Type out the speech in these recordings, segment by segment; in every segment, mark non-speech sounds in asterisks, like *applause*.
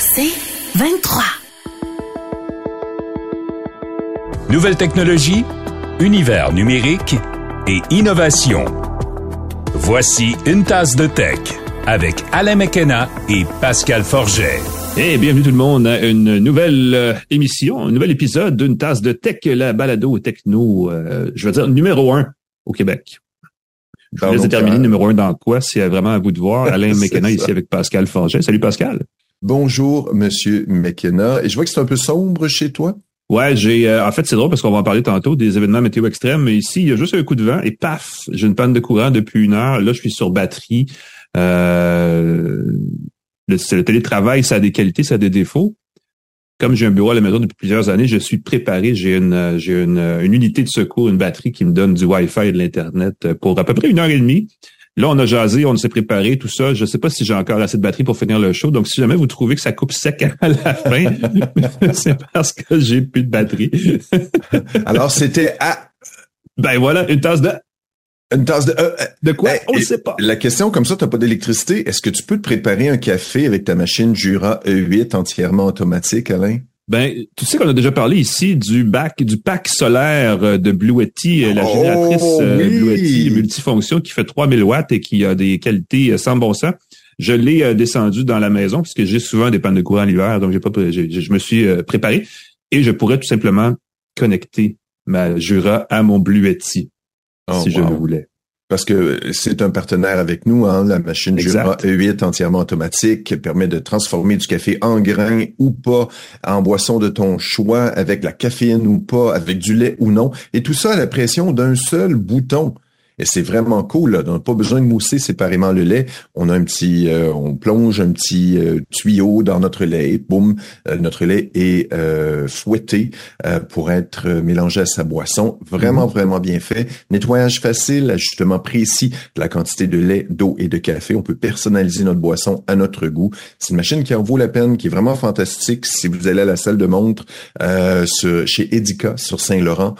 C'est 23. Nouvelle technologie, univers numérique et innovation. Voici une tasse de tech avec Alain McKenna et Pascal Forget. Et bienvenue tout le monde à une nouvelle euh, émission, un nouvel épisode d'une tasse de tech, la balado techno, euh, je veux dire numéro un au Québec. Je vais déterminer numéro un dans quoi, c'est vraiment à vous de voir. *laughs* Alain McKenna ici avec Pascal Forget. Salut Pascal. Bonjour Monsieur McKenna. Et je vois que c'est un peu sombre chez toi. Ouais, j'ai euh, en fait c'est drôle parce qu'on va en parler tantôt des événements météo extrêmes, mais ici il y a juste un coup de vent et paf, j'ai une panne de courant depuis une heure. Là, je suis sur batterie. Euh, le, le télétravail, ça a des qualités, ça a des défauts. Comme j'ai un bureau à la maison depuis plusieurs années, je suis préparé. J'ai une, j'ai une, une unité de secours, une batterie qui me donne du Wi-Fi et de l'Internet pour à peu près une heure et demie. Là, on a jasé, on s'est préparé, tout ça. Je ne sais pas si j'ai encore assez de batterie pour finir le show. Donc, si jamais vous trouvez que ça coupe sec à la fin, *laughs* c'est parce que j'ai plus de batterie. *laughs* Alors, c'était à... Ben voilà, une tasse de une tasse de... Euh, de quoi? On ne sait pas. La question, comme ça, tu n'as pas d'électricité. Est-ce que tu peux te préparer un café avec ta machine Jura E8 entièrement automatique, Alain? Ben, tu sais qu'on a déjà parlé ici du bac, du pack solaire euh, de Bluetti, euh, la oh, génératrice oui. multifonction qui fait 3000 watts et qui a des qualités sans bon sens. Je l'ai descendu dans la maison puisque j'ai souvent des pannes de courant l'hiver, donc j'ai pas, je me suis préparé et je pourrais tout simplement connecter ma Jura à mon Bluetti oh, si je le voulais. Parce que c'est un partenaire avec nous, hein, la machine Jura E8 entièrement automatique qui permet de transformer du café en grain ou pas, en boisson de ton choix, avec la caféine ou pas, avec du lait ou non, et tout ça à la pression d'un seul bouton. Et c'est vraiment cool. Là. On n'a pas besoin de mousser séparément le lait. On a un petit, euh, on plonge un petit euh, tuyau dans notre lait. Et boum, euh, notre lait est fouetté pour être mélangé à sa boisson. Vraiment, mhm. vraiment bien fait. Nettoyage facile, ajustement précis de la quantité de lait, d'eau et de café. On peut personnaliser notre boisson à notre goût. C'est une machine qui en vaut la peine, qui est vraiment fantastique. Si vous allez à la salle de montre chez Edica sur Saint-Laurent,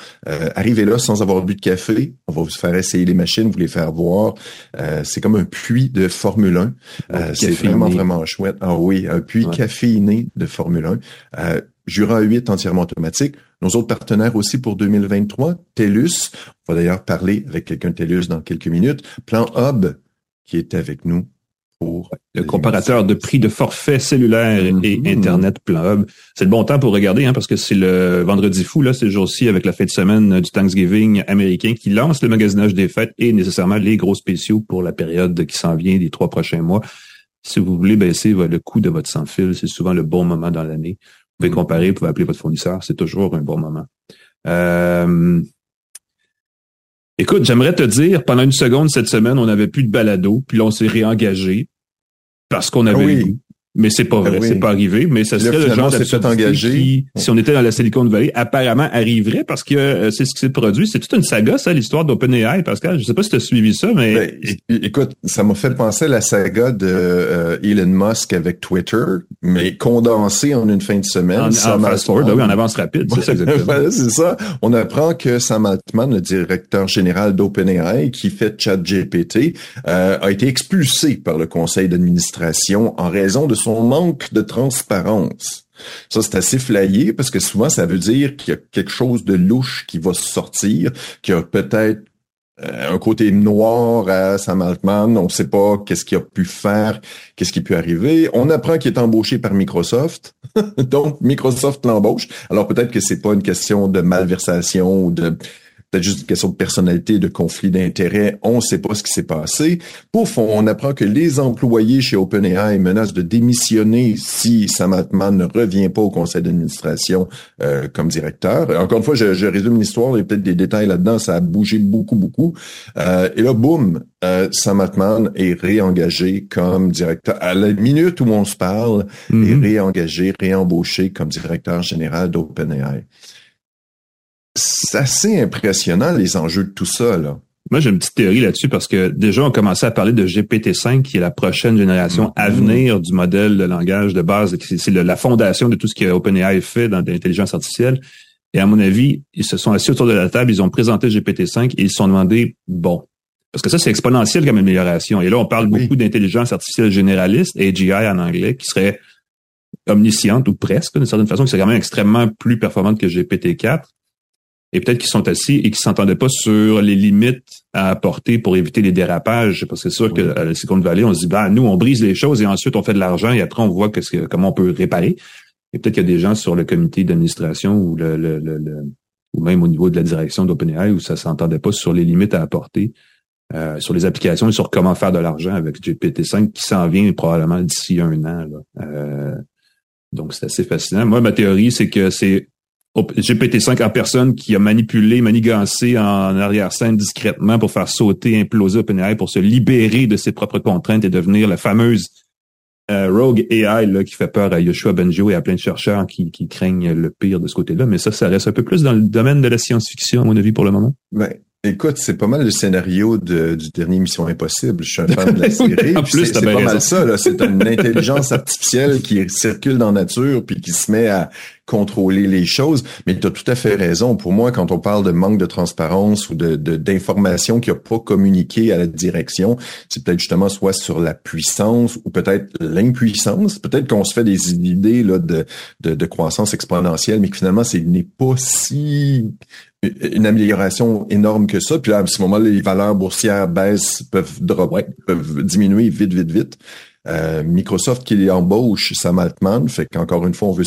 arrivez là sans avoir bu de café. On va vous faire essayer les machines, vous les faire voir. Euh, c'est comme un puits de Formule 1. Euh, c'est vraiment, vraiment chouette. Ah oui, un puits caféiné de Formule 1. Euh, Jura 8 entièrement automatique. Nos autres partenaires aussi pour 2023, TELUS. On va d'ailleurs parler avec quelqu'un de TELUS dans quelques minutes. Plan Hub qui est avec nous le comparateur de prix de forfait cellulaire et mm-hmm. Internet Plan Hub. C'est le bon temps pour regarder, hein, parce que c'est le vendredi fou, là, c'est jour-ci avec la fête de semaine du Thanksgiving américain qui lance le magasinage des fêtes et nécessairement les gros spéciaux pour la période qui s'en vient des trois prochains mois. Si vous voulez baisser le coût de votre sans-fil, c'est souvent le bon moment dans l'année. Vous pouvez comparer, vous pouvez appeler votre fournisseur, c'est toujours un bon moment. Euh, Écoute, j'aimerais te dire, pendant une seconde cette semaine, on n'avait plus de balado, puis là, on s'est réengagé parce qu'on avait ah mais c'est pas vrai, ben c'est pas arrivé. Mais ça serait le genre d'absurdité qui, si on était dans la Silicon Valley, apparemment arriverait parce que euh, c'est ce qui s'est produit. C'est toute une saga, ça, l'histoire d'OpenAI, Pascal. Je sais pas si tu as suivi ça, mais... Ben, écoute, ça m'a fait penser à la saga de euh, Elon Musk avec Twitter, mais condensée en une fin de semaine. En, en fast forward, oui, en avance rapide, c'est ça exactement. c'est ça. On apprend que Sam Altman, le directeur général d'OpenAI, qui fait ChatGPT, euh, a été expulsé par le conseil d'administration en raison de son manque de transparence. Ça, c'est assez flayé parce que souvent, ça veut dire qu'il y a quelque chose de louche qui va sortir, qu'il y a peut-être euh, un côté noir à Sam Altman. On ne sait pas qu'est-ce qu'il a pu faire, qu'est-ce qui peut arriver. On apprend qu'il est embauché par Microsoft. *laughs* Donc, Microsoft l'embauche. Alors, peut-être que c'est pas une question de malversation ou de peut-être juste une question de personnalité, de conflit d'intérêts. On ne sait pas ce qui s'est passé. Pouf, on, apprend que les employés chez OpenAI menacent de démissionner si Sam Altman ne revient pas au conseil d'administration euh, comme directeur. Encore une fois, je, je résume l'histoire, il y a peut-être des détails là-dedans, ça a bougé beaucoup, beaucoup. Euh, et là, boum, euh, Sam Altman est réengagé comme directeur. À la minute où on se parle, est mm-hmm. réengagé, réembauché comme directeur général d'OpenAI c'est assez impressionnant les enjeux de tout ça. Là. Moi, j'ai une petite théorie là-dessus parce que déjà, on commençait à parler de GPT-5, qui est la prochaine génération à mm-hmm. venir du modèle de langage de base. C'est la fondation de tout ce que OpenAI fait dans l'intelligence artificielle. Et à mon avis, ils se sont assis autour de la table, ils ont présenté GPT-5 et ils se sont demandé, bon, parce que ça, c'est exponentiel comme amélioration. Et là, on parle beaucoup d'intelligence artificielle généraliste, AGI en anglais, qui serait omnisciente ou presque, d'une certaine façon, qui serait quand même extrêmement plus performante que GPT-4. Et peut-être qu'ils sont assis et qu'ils s'entendaient pas sur les limites à apporter pour éviter les dérapages. Parce que c'est sûr qu'à la Silicon Valley, on se dit, bah, nous, on brise les choses et ensuite on fait de l'argent et après on voit que, comment on peut réparer. Et peut-être qu'il y a des gens sur le comité d'administration ou le, le, le, ou même au niveau de la direction d'OpenAI où ça s'entendait pas sur les limites à apporter. Euh, sur les applications et sur comment faire de l'argent avec GPT-5 qui s'en vient probablement d'ici un an. Euh, donc, c'est assez fascinant. Moi, ma théorie, c'est que c'est GPT-5 en personne qui a manipulé, manigancé en arrière-scène discrètement pour faire sauter, imploser OpenAI pour se libérer de ses propres contraintes et devenir la fameuse euh, Rogue AI là, qui fait peur à Yoshua Benjo et à plein de chercheurs qui, qui craignent le pire de ce côté-là. Mais ça, ça reste un peu plus dans le domaine de la science-fiction, à mon avis, pour le moment. Ouais. Écoute, c'est pas mal le scénario de, du dernier Mission Impossible. Je suis un fan de la *laughs* série. c'est pas mal ça. C'est une intelligence artificielle qui circule dans la nature puis qui se met à contrôler les choses. Mais tu as tout à fait raison. Pour moi, quand on parle de manque de transparence ou de d'informations qui a pas communiqué à la direction, c'est peut-être justement soit sur la puissance ou peut-être l'impuissance. Peut-être qu'on se fait des idées là de, de, de croissance exponentielle, mais que finalement, ce n'est pas si une amélioration énorme que ça. Puis là, à ce moment-là, les valeurs boursières baissent, peuvent peuvent diminuer vite, vite, vite. Euh, Microsoft qui embauche Sam Altman, fait qu'encore une fois, on veut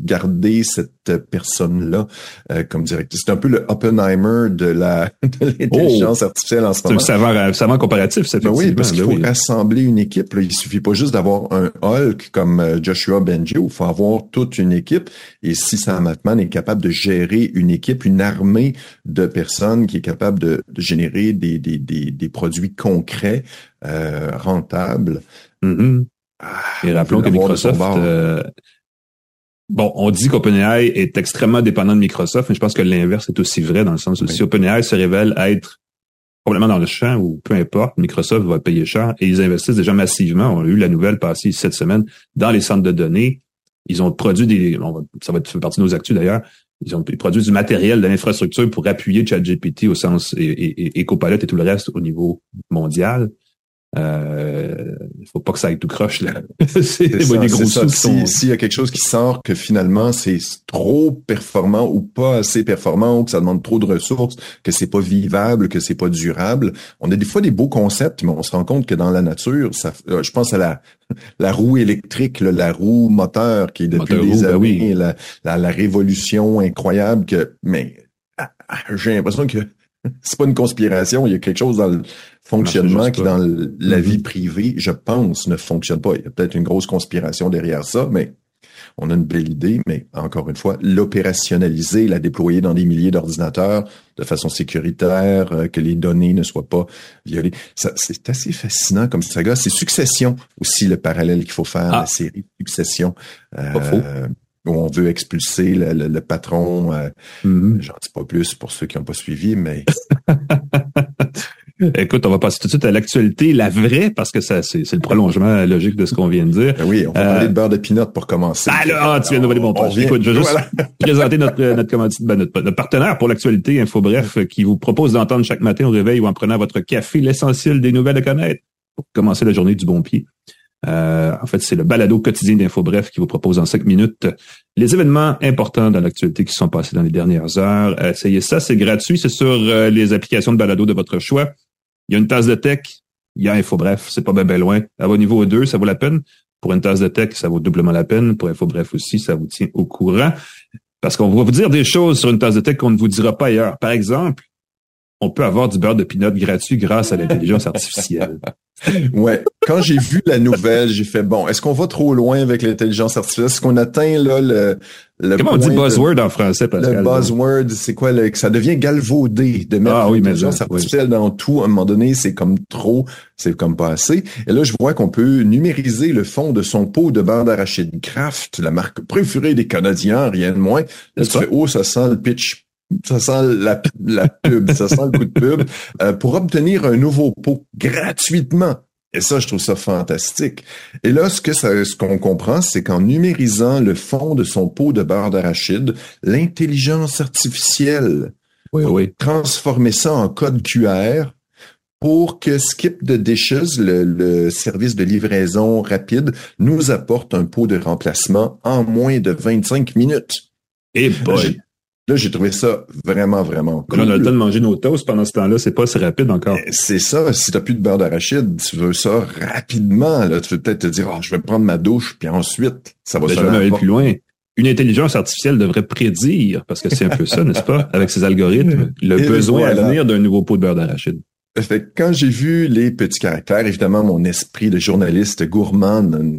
garder cette personne-là euh, comme directrice. C'est un peu le Oppenheimer de la *laughs* de l'intelligence oh! artificielle en ce moment. C'est un savant, comparatif, c'est ben Oui, parce qu'il ben faut rassembler une équipe. Là. Il suffit pas juste d'avoir un Hulk comme euh, Joshua Benjo. Il faut avoir toute une équipe. Et si Sam Altman est capable de gérer une équipe, une armée de personnes qui est capable de, de générer des, des, des, des, produits concrets, euh, rentables, mm-hmm. ah, Et rappelons que Microsoft Bon, on dit qu'OpenAI est extrêmement dépendant de Microsoft, mais je pense que l'inverse est aussi vrai dans le sens où si OpenAI se révèle être complètement dans le champ ou peu importe, Microsoft va payer cher et ils investissent déjà massivement. On a eu la nouvelle passée cette semaine dans les centres de données. Ils ont produit des, ça va faire partie de nos actus d'ailleurs. Ils ont produit du matériel, de l'infrastructure pour appuyer ChatGPT au sens et, et, et Copilot et tout le reste au niveau mondial. Euh, il faut pas que ça aille tout croche là. *laughs* c'est des gros S'il y a quelque chose qui sort que finalement c'est trop performant ou pas assez performant ou que ça demande trop de ressources, que c'est pas vivable, que c'est pas durable, on a des fois des beaux concepts, mais on se rend compte que dans la nature, ça, euh, je pense à la *laughs* la roue électrique, la roue moteur qui est depuis des ben années, la, la, la révolution incroyable que, mais ah, ah, j'ai l'impression que *laughs* c'est pas une conspiration, il y a quelque chose dans le fonctionnement qui, dans la vie mm-hmm. privée, je pense, ne fonctionne pas. Il y a peut-être une grosse conspiration derrière ça, mais on a une belle idée, mais encore une fois, l'opérationnaliser, la déployer dans des milliers d'ordinateurs de façon sécuritaire, euh, que les données ne soient pas violées. C'est assez fascinant comme saga. C'est Succession aussi le parallèle qu'il faut faire, la ah. série Succession. Euh, où on veut expulser le, patron. Euh, mm-hmm. J'en dis pas plus pour ceux qui n'ont pas suivi, mais *laughs* Écoute, on va passer tout de suite à l'actualité, la vraie, parce que ça, c'est, le prolongement logique de ce qu'on vient de dire. Ben oui, on va parler de beurre de pinot pour commencer. Ah là, tu viens de voler mon. Écoute, je vais juste *laughs* présenter notre, notre, ben, notre, notre, partenaire pour l'actualité, InfoBref, qui vous propose d'entendre chaque matin au réveil ou en prenant votre café l'essentiel des nouvelles à connaître pour commencer la journée du bon pied. Euh, en fait, c'est le balado quotidien d'InfoBref qui vous propose en cinq minutes les événements importants dans l'actualité qui sont passés dans les dernières heures. Essayez ça, c'est gratuit, c'est sur euh, les applications de balado de votre choix. Il y a une tasse de tech, il y a InfoBref, c'est pas bien loin. À votre niveau 2, ça vaut la peine. Pour une tasse de tech, ça vaut doublement la peine. Pour InfoBref aussi, ça vous tient au courant. Parce qu'on va vous dire des choses sur une tasse de tech qu'on ne vous dira pas ailleurs. Par exemple, on peut avoir du beurre de pinot gratuit grâce à l'intelligence artificielle. *laughs* ouais. Quand j'ai vu la nouvelle, j'ai fait bon, est-ce qu'on va trop loin avec l'intelligence artificielle? Est-ce qu'on atteint là le, le Comment on dit buzzword en français, Pascal? Le buzzword, c'est quoi? que ça devient galvaudé de mettre ah, oui, l'intelligence artificielle dans tout. À un moment donné, c'est comme trop, c'est comme pas assez. Et là, je vois qu'on peut numériser le fond de son pot de beurre d'arachide Kraft, la marque préférée des Canadiens, rien de moins. Là, tu fais, oh, ça sent le pitch ça sent la, la pub, ça sent le coup de pub, euh, pour obtenir un nouveau pot gratuitement. Et ça, je trouve ça fantastique. Et là, ce que ça, ce qu'on comprend, c'est qu'en numérisant le fond de son pot de beurre d'arachide, l'intelligence artificielle oui, oui. transformer ça en code QR pour que Skip the Dishes, le, service de livraison rapide, nous apporte un pot de remplacement en moins de 25 minutes. Et boy! Là, j'ai trouvé ça vraiment, vraiment cool. On a le temps de manger nos toasts pendant ce temps-là, c'est pas si rapide encore. Eh, c'est ça. Si t'as plus de beurre d'arachide, tu veux ça rapidement. Là, tu veux peut-être te dire, oh, je vais prendre ma douche, puis ensuite, ça va ben, se aller plus loin. Une intelligence artificielle devrait prédire, parce que c'est un peu ça, *laughs* n'est-ce pas, avec ses algorithmes, le besoin à venir d'un nouveau pot de beurre d'arachide. Fait quand j'ai vu les petits caractères, évidemment, mon esprit de journaliste gourmand, un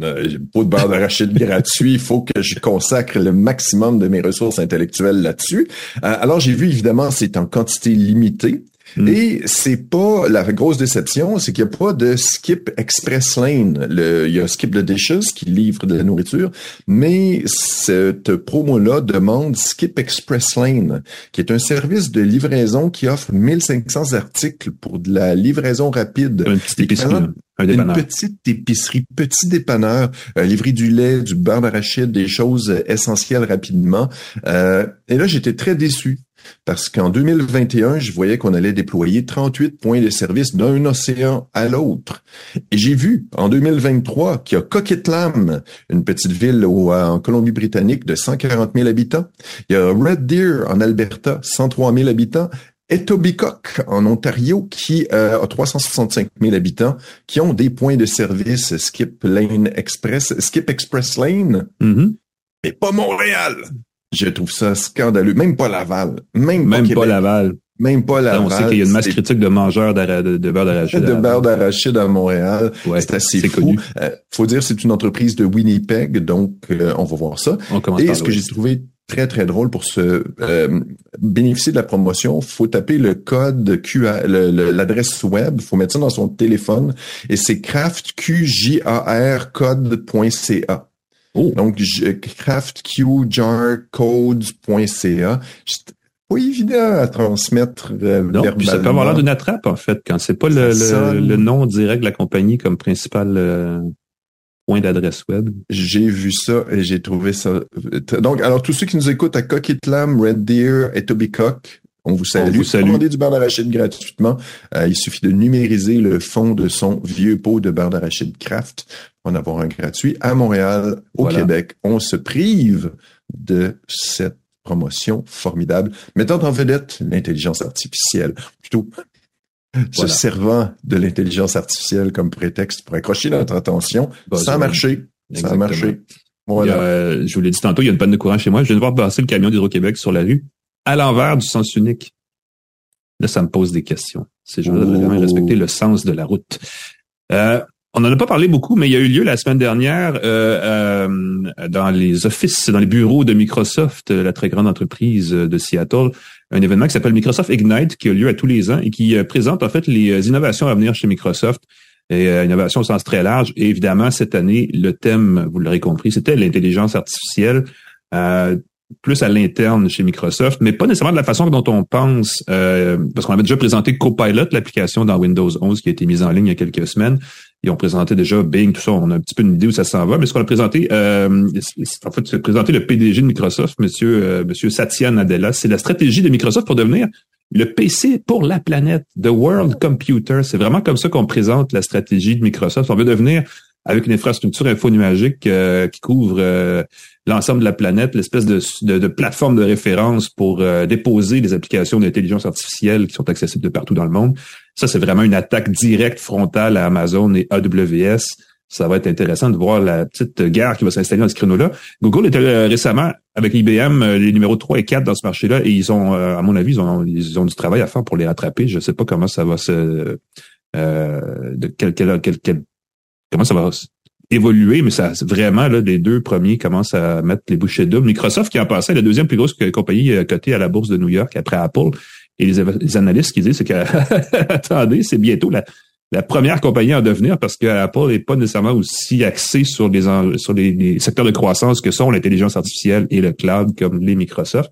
pot de beurre d'arachide *laughs* gratuit, il faut que je consacre le maximum de mes ressources intellectuelles là-dessus. Euh, alors, j'ai vu, évidemment, c'est en quantité limitée. Mm. Et c'est pas la grosse déception, c'est qu'il n'y a pas de Skip Express Lane. Le, il y a Skip the Dishes qui livre de la nourriture, mais cette promo-là demande Skip Express Lane, qui est un service de livraison qui offre 1500 articles pour de la livraison rapide. Une petite épicerie. Un une petite épicerie, petit dépanneur, euh, livrer du lait, du beurre d'arachide, des choses essentielles rapidement. Euh, et là, j'étais très déçu parce qu'en 2021, je voyais qu'on allait déployer 38 points de service d'un océan à l'autre. Et j'ai vu en 2023 qu'il y a Coquitlam, une petite ville en Colombie-Britannique de 140 000 habitants. Il y a Red Deer en Alberta, 103 000 habitants. Etobicoke en Ontario qui euh, a 365 000 habitants qui ont des points de service Skip Lane Express, Skip Express Lane, mm-hmm. mais pas Montréal. Je trouve ça scandaleux. Même pas Laval. Même, même pas, Laval. Même pas Laval. On sait qu'il y a une masse critique de mangeurs de, de, beurre d'arachide. De beurre d'arachide à Montréal. c'est assez fou. Euh, faut dire c'est une entreprise de Winnipeg, donc euh, on va voir ça. Et ce que j'ai trouvé très très drôle pour se euh, bénéficier de la promotion, faut taper le code QR, l'adresse web, faut mettre ça dans son téléphone et c'est craftqjar code.ca. Oh. Donc, craftqjarcodes.ca. Pas évident à transmettre euh, non, puis ça peut avoir l'air d'une attrape, en fait, quand c'est pas le, le, nom direct de la compagnie comme principal euh, point d'adresse web. J'ai vu ça et j'ai trouvé ça. Euh, donc, alors, tous ceux qui nous écoutent à Coquitlam, Red Deer et Tobycock, on vous salue. On vous salue. Commandez du beurre d'arachide gratuitement. Euh, il suffit de numériser le fond de son vieux pot de beurre d'arachide Kraft pour en avoir un gratuit. À Montréal, au Québec, on se prive de cette promotion formidable, mettant en vedette l'intelligence artificielle. Plutôt se servant de l'intelligence artificielle comme prétexte pour accrocher notre attention. ça a marché. Ça a marché. Voilà. je vous l'ai dit tantôt, il y a une panne de courant chez moi. Je viens de voir passer le camion d'Hydro-Québec sur la rue à l'envers du sens unique. Là, ça me pose des questions. C'est je veux vraiment respecter le sens de la route. Euh, on n'en a pas parlé beaucoup, mais il y a eu lieu la semaine dernière euh, euh, dans les offices, dans les bureaux de Microsoft, la très grande entreprise de Seattle, un événement qui s'appelle Microsoft Ignite, qui a lieu à tous les ans et qui présente en fait les innovations à venir chez Microsoft. Et innovation au sens très large. Et évidemment, cette année, le thème, vous l'aurez compris, c'était l'intelligence artificielle. Plus à l'interne chez Microsoft, mais pas nécessairement de la façon dont on pense, euh, parce qu'on avait déjà présenté Copilot, l'application dans Windows 11 qui a été mise en ligne il y a quelques semaines. Ils ont présenté déjà Bing, tout ça. On a un petit peu une idée où ça s'en va. Mais ce qu'on a présenté, euh, en fait, c'est présenté le PDG de Microsoft, Monsieur, euh, Monsieur Satya Nadella. C'est la stratégie de Microsoft pour devenir le PC pour la planète, the World Computer. C'est vraiment comme ça qu'on présente la stratégie de Microsoft. On veut devenir avec une infrastructure infonuagique euh, qui couvre euh, l'ensemble de la planète, l'espèce de, de, plateforme de référence pour euh, déposer des applications d'intelligence artificielle qui sont accessibles de partout dans le monde. Ça, c'est vraiment une attaque directe frontale à Amazon et AWS. Ça va être intéressant de voir la petite guerre qui va s'installer dans ce créneau-là. Google était récemment avec IBM les numéros 3 et 4 dans ce marché-là et ils ont, à mon avis, ils ont, ils ont du travail à faire pour les rattraper. Je ne sais pas comment ça va se... de quel, quel, quel comment ça va évoluer, mais ça vraiment là, les deux premiers commencent à mettre les bouchées doubles. Microsoft qui en passé la deuxième plus grosse compagnie euh, cotée à la bourse de New York après Apple. Et les, analystes qui disent c'est que *laughs* attendez, c'est bientôt la, première compagnie à en devenir parce que Apple n'est pas nécessairement aussi axé sur les secteurs de croissance que sont l'intelligence artificielle et le cloud comme les Microsoft.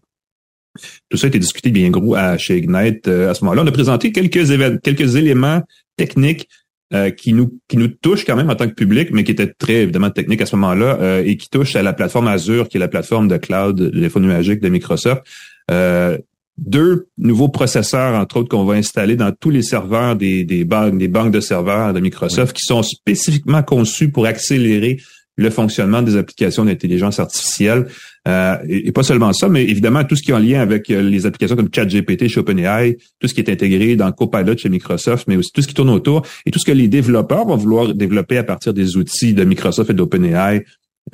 Tout ça a été discuté bien gros à, chez Ignite euh, à ce moment-là. On a présenté quelques éléments techniques euh, qui nous qui nous touche quand même en tant que public, mais qui était très évidemment technique à ce moment-là euh, et qui touche à la plateforme Azure, qui est la plateforme de cloud de nuagique de Microsoft. Euh, deux nouveaux processeurs, entre autres, qu'on va installer dans tous les serveurs des, des banques, des banques de serveurs de Microsoft qui sont spécifiquement conçus pour accélérer le fonctionnement des applications d'intelligence artificielle. Euh, et, pas seulement ça, mais évidemment tout ce qui est en lien avec euh, les applications comme ChatGPT chez OpenAI, tout ce qui est intégré dans Copilot chez Microsoft, mais aussi tout ce qui tourne autour et tout ce que les développeurs vont vouloir développer à partir des outils de Microsoft et d'OpenAI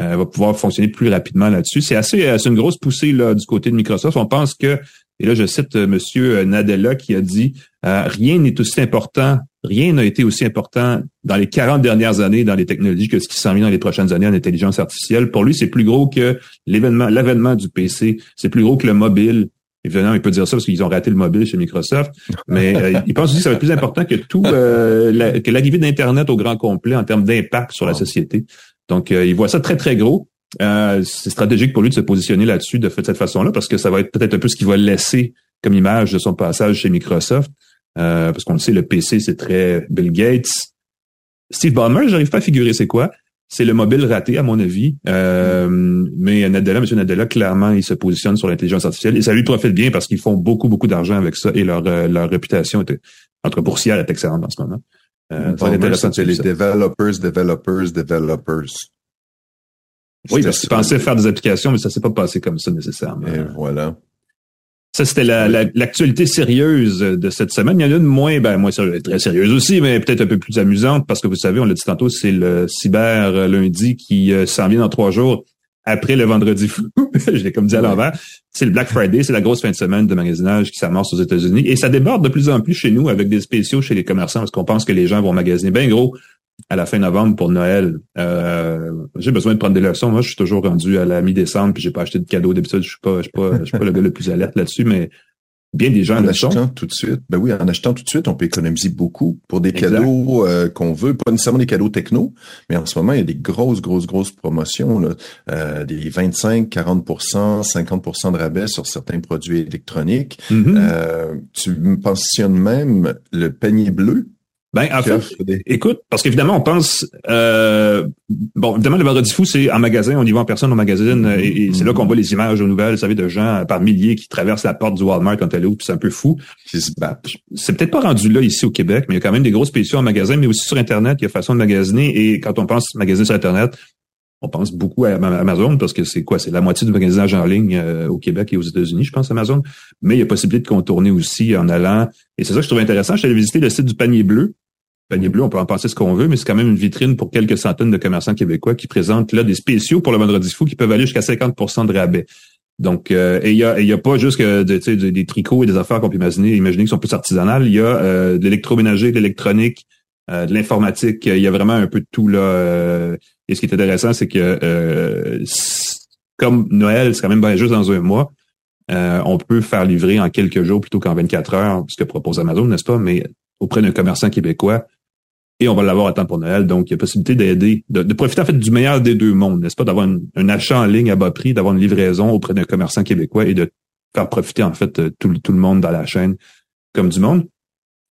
euh, va pouvoir fonctionner plus rapidement là-dessus. C'est assez, euh, c'est une grosse poussée là du côté de Microsoft. On pense que, et là je cite euh, Monsieur Nadella qui a dit rien n'est aussi important, rien n'a été aussi important dans les 40 dernières années dans les technologies que ce qui s'en vient dans les prochaines années en intelligence artificielle. Pour lui, c'est plus gros que l'événement, l'avènement du PC, c'est plus gros que le mobile. Évidemment, il peut dire ça parce qu'ils ont raté le mobile chez Microsoft, mais il pense aussi que ça va être plus important que tout, que l'arrivée d'Internet au grand complet en termes d'impact sur la société. Donc, euh, il voit ça très, très gros. Euh, c'est stratégique pour lui de se positionner là-dessus de, cette façon-là parce que ça va être peut-être un peu ce qu'il va laisser comme image de son passage chez Microsoft. Euh, parce qu'on le sait, le PC, c'est très Bill Gates. Steve Ballmer, j'arrive pas à figurer c'est quoi. C'est le mobile raté, à mon avis. Mais Nadella, M. Nadella, clairement, il se positionne sur l'intelligence artificielle. Et ça lui profite bien parce qu'ils font beaucoup, beaucoup d'argent avec ça. Et leur, leur réputation était, entre boursière est excellente en ce moment. Euh, c'est les developers, developers, developers. Oui, parce qu'ils pensaient faire des applications, mais ça s'est pas passé comme ça nécessairement. Et voilà. Ça, c'était l'actualité la, sérieuse de cette semaine. Il y en a une moins, ben, moins sérieuse, très sérieuse aussi, mais peut-être un peu plus amusante parce que vous savez, on l'a dit tantôt, c'est le cyber lundi qui euh, s'en vient dans trois jours après le vendredi fou. *laughs* je l'ai comme dit à l'envers. C'est le Black Friday, c'est la grosse fin de semaine de magasinage qui s'amorce aux États-Unis. Et ça déborde de plus en plus chez nous avec des spéciaux chez les commerçants parce qu'on pense que les gens vont magasiner bien gros à la fin novembre pour Noël. Euh, j'ai besoin de prendre des leçons. Moi, je suis toujours rendu à la mi-décembre puis j'ai pas acheté de cadeaux d'habitude. Je suis pas, je suis pas, je suis pas le gars le plus alerte là-dessus, mais bien des gens en achetant tout de suite. Ben oui, en achetant tout de suite, on peut économiser beaucoup pour des cadeaux euh, qu'on veut, pas nécessairement des cadeaux techno, mais en ce moment, il y a des grosses, grosses, grosses promotions, là, euh, des 25, 40 50% de rabais sur certains produits électroniques. Mm-hmm. euh, tu me pensionnes même le panier bleu ben, en fait, écoute, parce qu'évidemment, on pense, euh, bon, évidemment, le vendredi fou, c'est en magasin, on y va en personne au magazine, et, c'est là qu'on voit les images aux nouvelles, vous savez, de gens par milliers qui traversent la porte du Walmart quand elle est ouvre, c'est un peu fou. C'est peut-être pas rendu là ici au Québec, mais il y a quand même des grosses spéciaux en magasin, mais aussi sur Internet, il y a façon de magasiner, et quand on pense magasiner sur Internet, on pense beaucoup à Amazon parce que c'est quoi? C'est la moitié du magasinage en ligne euh, au Québec et aux États-Unis, je pense, Amazon. Mais il y a possibilité de contourner aussi en allant. Et c'est ça que je trouve intéressant. Je suis allé visiter le site du panier bleu. Panier bleu, on peut en penser ce qu'on veut, mais c'est quand même une vitrine pour quelques centaines de commerçants québécois qui présentent là des spéciaux pour le vendredi fou qui peuvent aller jusqu'à 50% de rabais. Donc, euh, et il y a, pas juste des tricots et des affaires qu'on peut imaginer, imaginer qui sont plus artisanales. Il y a euh, de l'électroménager, de l'électronique, de l'informatique. Il y a vraiment un peu de tout là. et ce qui est intéressant, c'est que comme Noël, c'est quand même juste dans un mois. on peut faire livrer en quelques jours plutôt qu'en 24 heures, ce que propose Amazon, n'est-ce pas? Mais auprès d'un commerçant québécois, et on va l'avoir à temps pour Noël. Donc, il y a possibilité d'aider, de, profiter en fait du meilleur des deux mondes, n'est-ce pas, d'avoir un achat en ligne à bas prix, d'avoir une livraison auprès d'un commerçant québécois et de faire profiter en fait tout, tout le monde dans la chaîne comme du monde.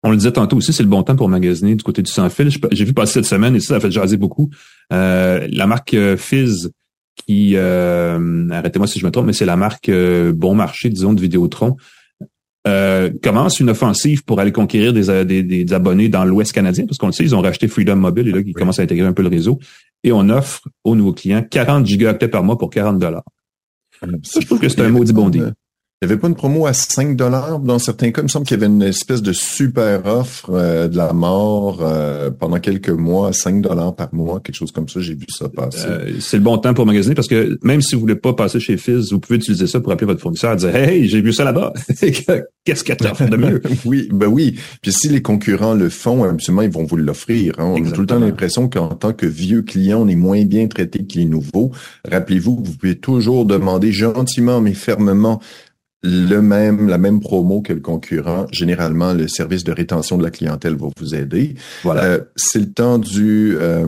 On le disait tantôt aussi, c'est le bon temps pour magasiner du côté du sans-fil. J'ai vu passer cette semaine, et ça, ça a fait jaser beaucoup, euh, la marque euh, Fizz, qui, euh, arrêtez-moi si je me trompe, mais c'est la marque Bon Marché, disons, de Vidéotron, euh, commence une offensive pour aller conquérir des, des, des abonnés dans l'Ouest canadien, parce qu'on le sait, ils ont racheté Freedom Mobile et là, ils commencent à intégrer un peu le réseau. Et on offre aux nouveaux clients 40 gigaoctets par mois pour 40 dollars. Ça, je trouve que c'est un maudit bon deal. Il n'y avait pas une promo à 5 dollars? Dans certains cas. Il me semble qu'il y avait une espèce de super offre euh, de la mort euh, pendant quelques mois à 5 dollars par mois, quelque chose comme ça. J'ai vu ça passer. Euh, c'est le bon temps pour magasiner parce que même si vous voulez pas passer chez Fizz, vous pouvez utiliser ça pour appeler votre fournisseur et dire Hey, j'ai vu ça là-bas. *laughs* Qu'est-ce que as de mieux? *laughs* oui, ben oui. Puis si les concurrents le font, absolument, ils vont vous l'offrir. Hein. On a tout le temps l'impression qu'en tant que vieux client, on est moins bien traité que les nouveaux. Rappelez-vous que vous pouvez toujours demander gentiment mais fermement le même, la même promo que le concurrent. Généralement, le service de rétention de la clientèle va vous aider. Voilà. Euh, c'est le temps du euh,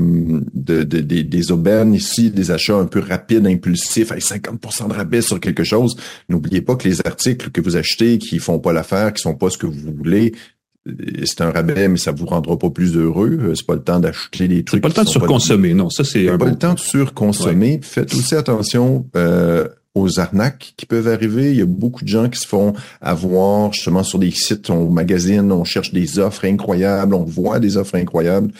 de, des aubaines ici, des achats un peu rapides, impulsifs, avec 50% de rabais sur quelque chose. N'oubliez pas que les articles que vous achetez, qui font pas l'affaire, qui sont pas ce que vous voulez, euh, c'est un rabais, mais ça vous rendra pas plus heureux. C'est pas le temps d'acheter des trucs. C'est pas le temps de surconsommer, non. Ça, c'est pas le temps de surconsommer. Faites aussi attention. Euh, aux arnaques qui peuvent arriver. Il y a beaucoup de gens qui se font avoir justement sur des sites, on magazine, on cherche des offres incroyables, on voit des offres incroyables.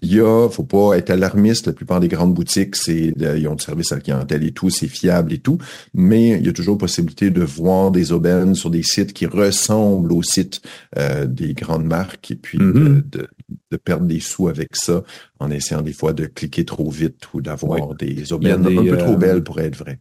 Il y a, faut pas être alarmiste, la plupart des grandes boutiques, c'est, ils ont du service à la clientèle et tout, c'est fiable et tout, mais il y a toujours possibilité de voir des aubaines sur des sites qui ressemblent aux sites euh, des grandes marques et puis mm-hmm. de, de, perdre des sous avec ça en essayant des fois de cliquer trop vite ou d'avoir des aubaines un peu trop euh, belles pour être vraies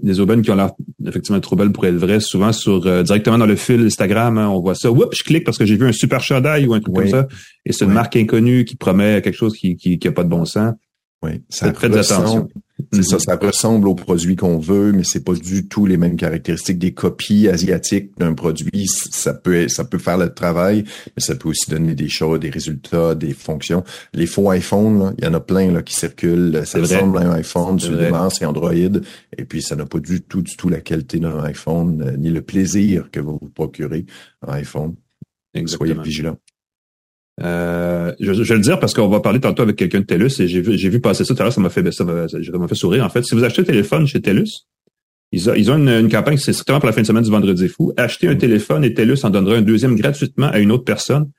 des aubaines qui ont l'air effectivement trop belles pour être vraies, souvent sur euh, directement dans le fil Instagram, hein, on voit ça. Oups, je clique parce que j'ai vu un super chandail ou un truc comme ça, et c'est une marque inconnue qui promet quelque chose qui qui, qui a pas de bon sens. Oui, ça attention. C'est ça, ça ressemble au produit qu'on veut, mais c'est pas du tout les mêmes caractéristiques des copies asiatiques d'un produit. Ça peut, ça peut faire le travail, mais ça peut aussi donner des choses, des résultats, des fonctions. Les faux iPhones, il y en a plein là, qui circulent. Ça ressemble à un iPhone sur des c'est Android, et puis ça n'a pas du tout, du tout la qualité d'un iPhone, euh, ni le plaisir que vous vous procurez un iPhone. Soyez vigilants. Euh, je, je, vais le dire parce qu'on va parler tantôt avec quelqu'un de TELUS et j'ai vu, vu passer ça tout à l'heure, ça m'a fait, ça m'a, fait sourire. En fait, si vous achetez un téléphone chez TELUS, ils, ont, ils ont une, campagne, c'est strictement pour la fin de semaine du vendredi fou. Achetez un téléphone et TELUS en donnera un deuxième gratuitement à une autre personne.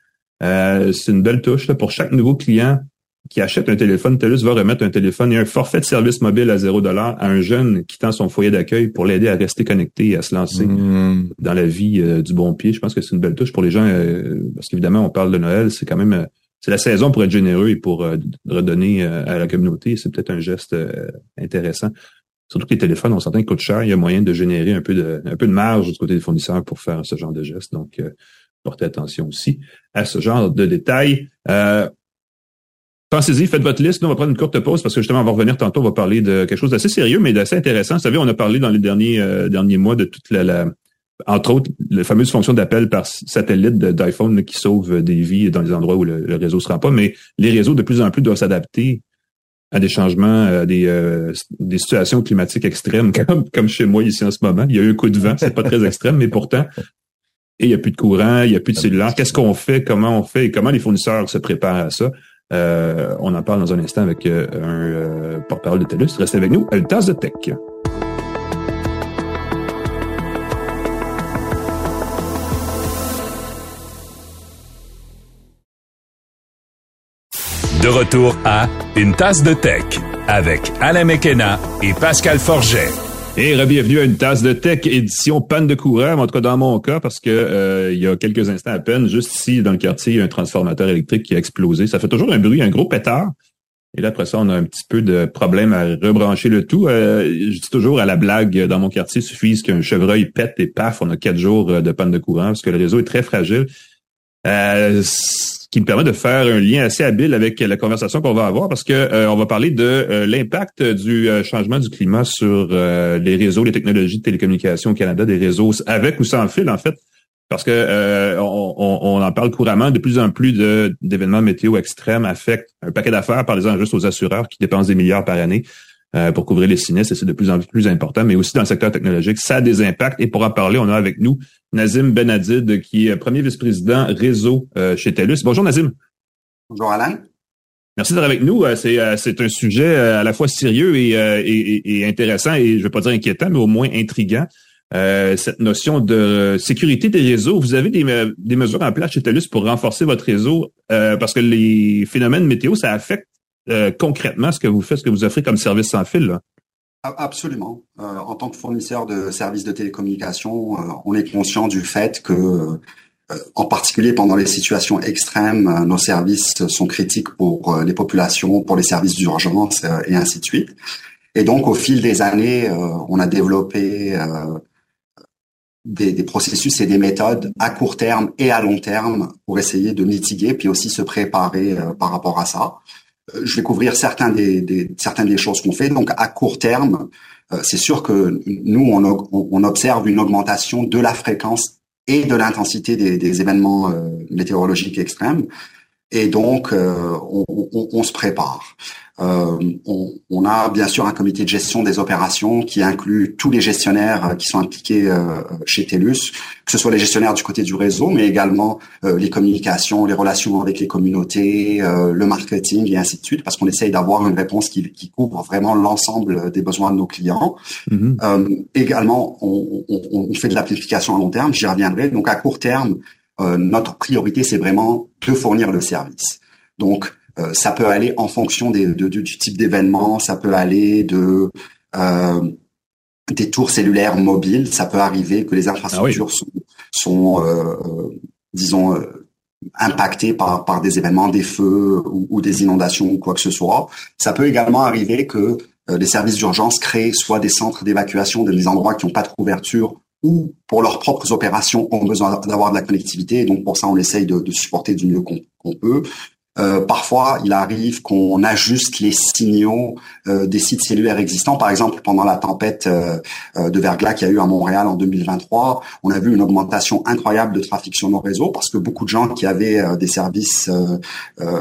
Euh, c'est une belle touche là, pour chaque nouveau client qui achète un téléphone, TELUS va remettre un téléphone et un forfait de service mobile à 0 dollar à un jeune quittant son foyer d'accueil pour l'aider à rester connecté et à se lancer mmh. dans la vie euh, du bon pied. Je pense que c'est une belle touche pour les gens euh, parce qu'évidemment, on parle de Noël, c'est quand même euh, c'est la saison pour être généreux et pour redonner à la communauté. C'est peut-être un geste intéressant. Surtout que les téléphones, on s'entend qu'ils coûtent cher. Il y a moyen de générer un peu de, un peu de marge du côté des fournisseurs pour faire ce genre de geste. Donc, portez attention aussi à ce genre de détails. Pensez-y, faites votre liste. Nous, on va prendre une courte pause parce que justement, on va revenir tantôt, on va parler de quelque chose d'assez sérieux, mais d'assez intéressant. Vous savez, on a parlé dans les derniers, euh, derniers mois de toute la, entre autres, la fameuse fonction d'appel par satellite d'iPhone qui sauve des vies dans les endroits où le, réseau ne se rend pas. Mais les réseaux, de plus en plus, doivent s'adapter à des changements, à des, euh, des situations climatiques extrêmes, *laughs* comme, comme chez moi ici en ce moment. Il y a eu un coup de vent, c'est pas très extrême, mais pourtant, et il n'y a plus de courant, il n'y a plus de cellulaire. Qu'est-ce qu'on fait? Comment on fait? Et comment les fournisseurs se préparent à ça? Euh, on en parle dans un instant avec euh, un euh, porte-parole de TELUS. Restez avec nous à une tasse de tech. De retour à Une tasse de tech avec Alain Mekena et Pascal Forget. Et bienvenue à une tasse de tech édition panne de courant, en tout cas dans mon cas, parce que euh, il y a quelques instants à peine, juste ici dans le quartier, il y a un transformateur électrique qui a explosé. Ça fait toujours un bruit, un gros pétard. Et là, après ça, on a un petit peu de problème à rebrancher le tout. Euh, je dis toujours à la blague, dans mon quartier, il suffit qu'un chevreuil pète et paf, on a quatre jours euh, de panne de courant parce que le réseau est très fragile. Euh, qui me permet de faire un lien assez habile avec la conversation qu'on va avoir parce que euh, on va parler de euh, l'impact du euh, changement du climat sur les réseaux, les technologies de télécommunications au Canada, des réseaux avec ou sans fil en fait, parce que on, en parle couramment. De plus en plus d'événements météo extrêmes affectent un paquet d'affaires, par exemple juste aux assureurs qui dépensent des milliards par année. Pour couvrir les sinistres, et c'est de plus en plus important, mais aussi dans le secteur technologique, ça a des impacts. Et pour en parler, on a avec nous Nazim Benadid, qui est premier vice-président réseau euh, chez TELUS. Bonjour Nazim. Bonjour Alain. Merci d'être avec nous. Euh, euh, c'est, un sujet à la fois sérieux et, intéressant et je ne vais pas dire inquiétant, mais au moins intriguant. cette notion de sécurité des réseaux. Vous avez des, des mesures en place chez TELUS pour renforcer votre réseau parce que les phénomènes météo, ça affecte concrètement ce que vous faites, ce que vous offrez comme service sans fil. Là? Absolument. Euh, en tant que fournisseur de services de télécommunication, euh, on est conscient du fait que, euh, en particulier pendant les situations extrêmes, nos services sont critiques pour les populations, pour les services d'urgence et ainsi de suite. Et donc, au fil des années, on a développé des, des, processus et des méthodes à court terme et à long terme pour essayer de mitiguer, puis aussi se préparer par rapport à ça. Euh, je vais couvrir certains des, certaines des choses qu'on fait. Donc à court terme, euh, c'est sûr que nous on, observe une augmentation de la fréquence et de l'intensité des, des, événements euh, météorologiques extrêmes. Et donc on, on, on, se prépare. Euh, on, on, a bien sûr un comité de gestion des opérations qui inclut tous les gestionnaires euh, qui sont impliqués euh, chez TELUS, que ce soit les gestionnaires du côté du réseau, mais également les communications, les relations avec les communautés, le marketing et ainsi de suite, parce qu'on essaye d'avoir une réponse qui, qui couvre vraiment l'ensemble des besoins de nos clients. Mm-hmm. également, on, on, fait de l'application à long terme, j'y reviendrai. Donc à court terme, notre priorité, c'est vraiment de fournir le service. Donc, euh, ça peut aller en fonction des, de, du type d'événement, ça peut aller de euh, des tours cellulaires mobiles, ça peut arriver que les infrastructures ah sont, sont euh, disons, impactées par, par des événements, des feux ou, des inondations ou quoi que ce soit. Ça peut également arriver que les services d'urgence créent soit des centres d'évacuation, des endroits qui n'ont pas de couverture ou pour leurs propres opérations ont besoin d'avoir de la connectivité. Et donc pour ça, on essaye de, de supporter du mieux qu'on peut. Euh, parfois, il arrive qu'on ajuste les signaux euh, des sites cellulaires existants. Par exemple, pendant la tempête euh, de verglas qu'il y a eu à Montréal en 2023, on a vu une augmentation incroyable de trafic sur nos réseaux parce que beaucoup de gens qui avaient des services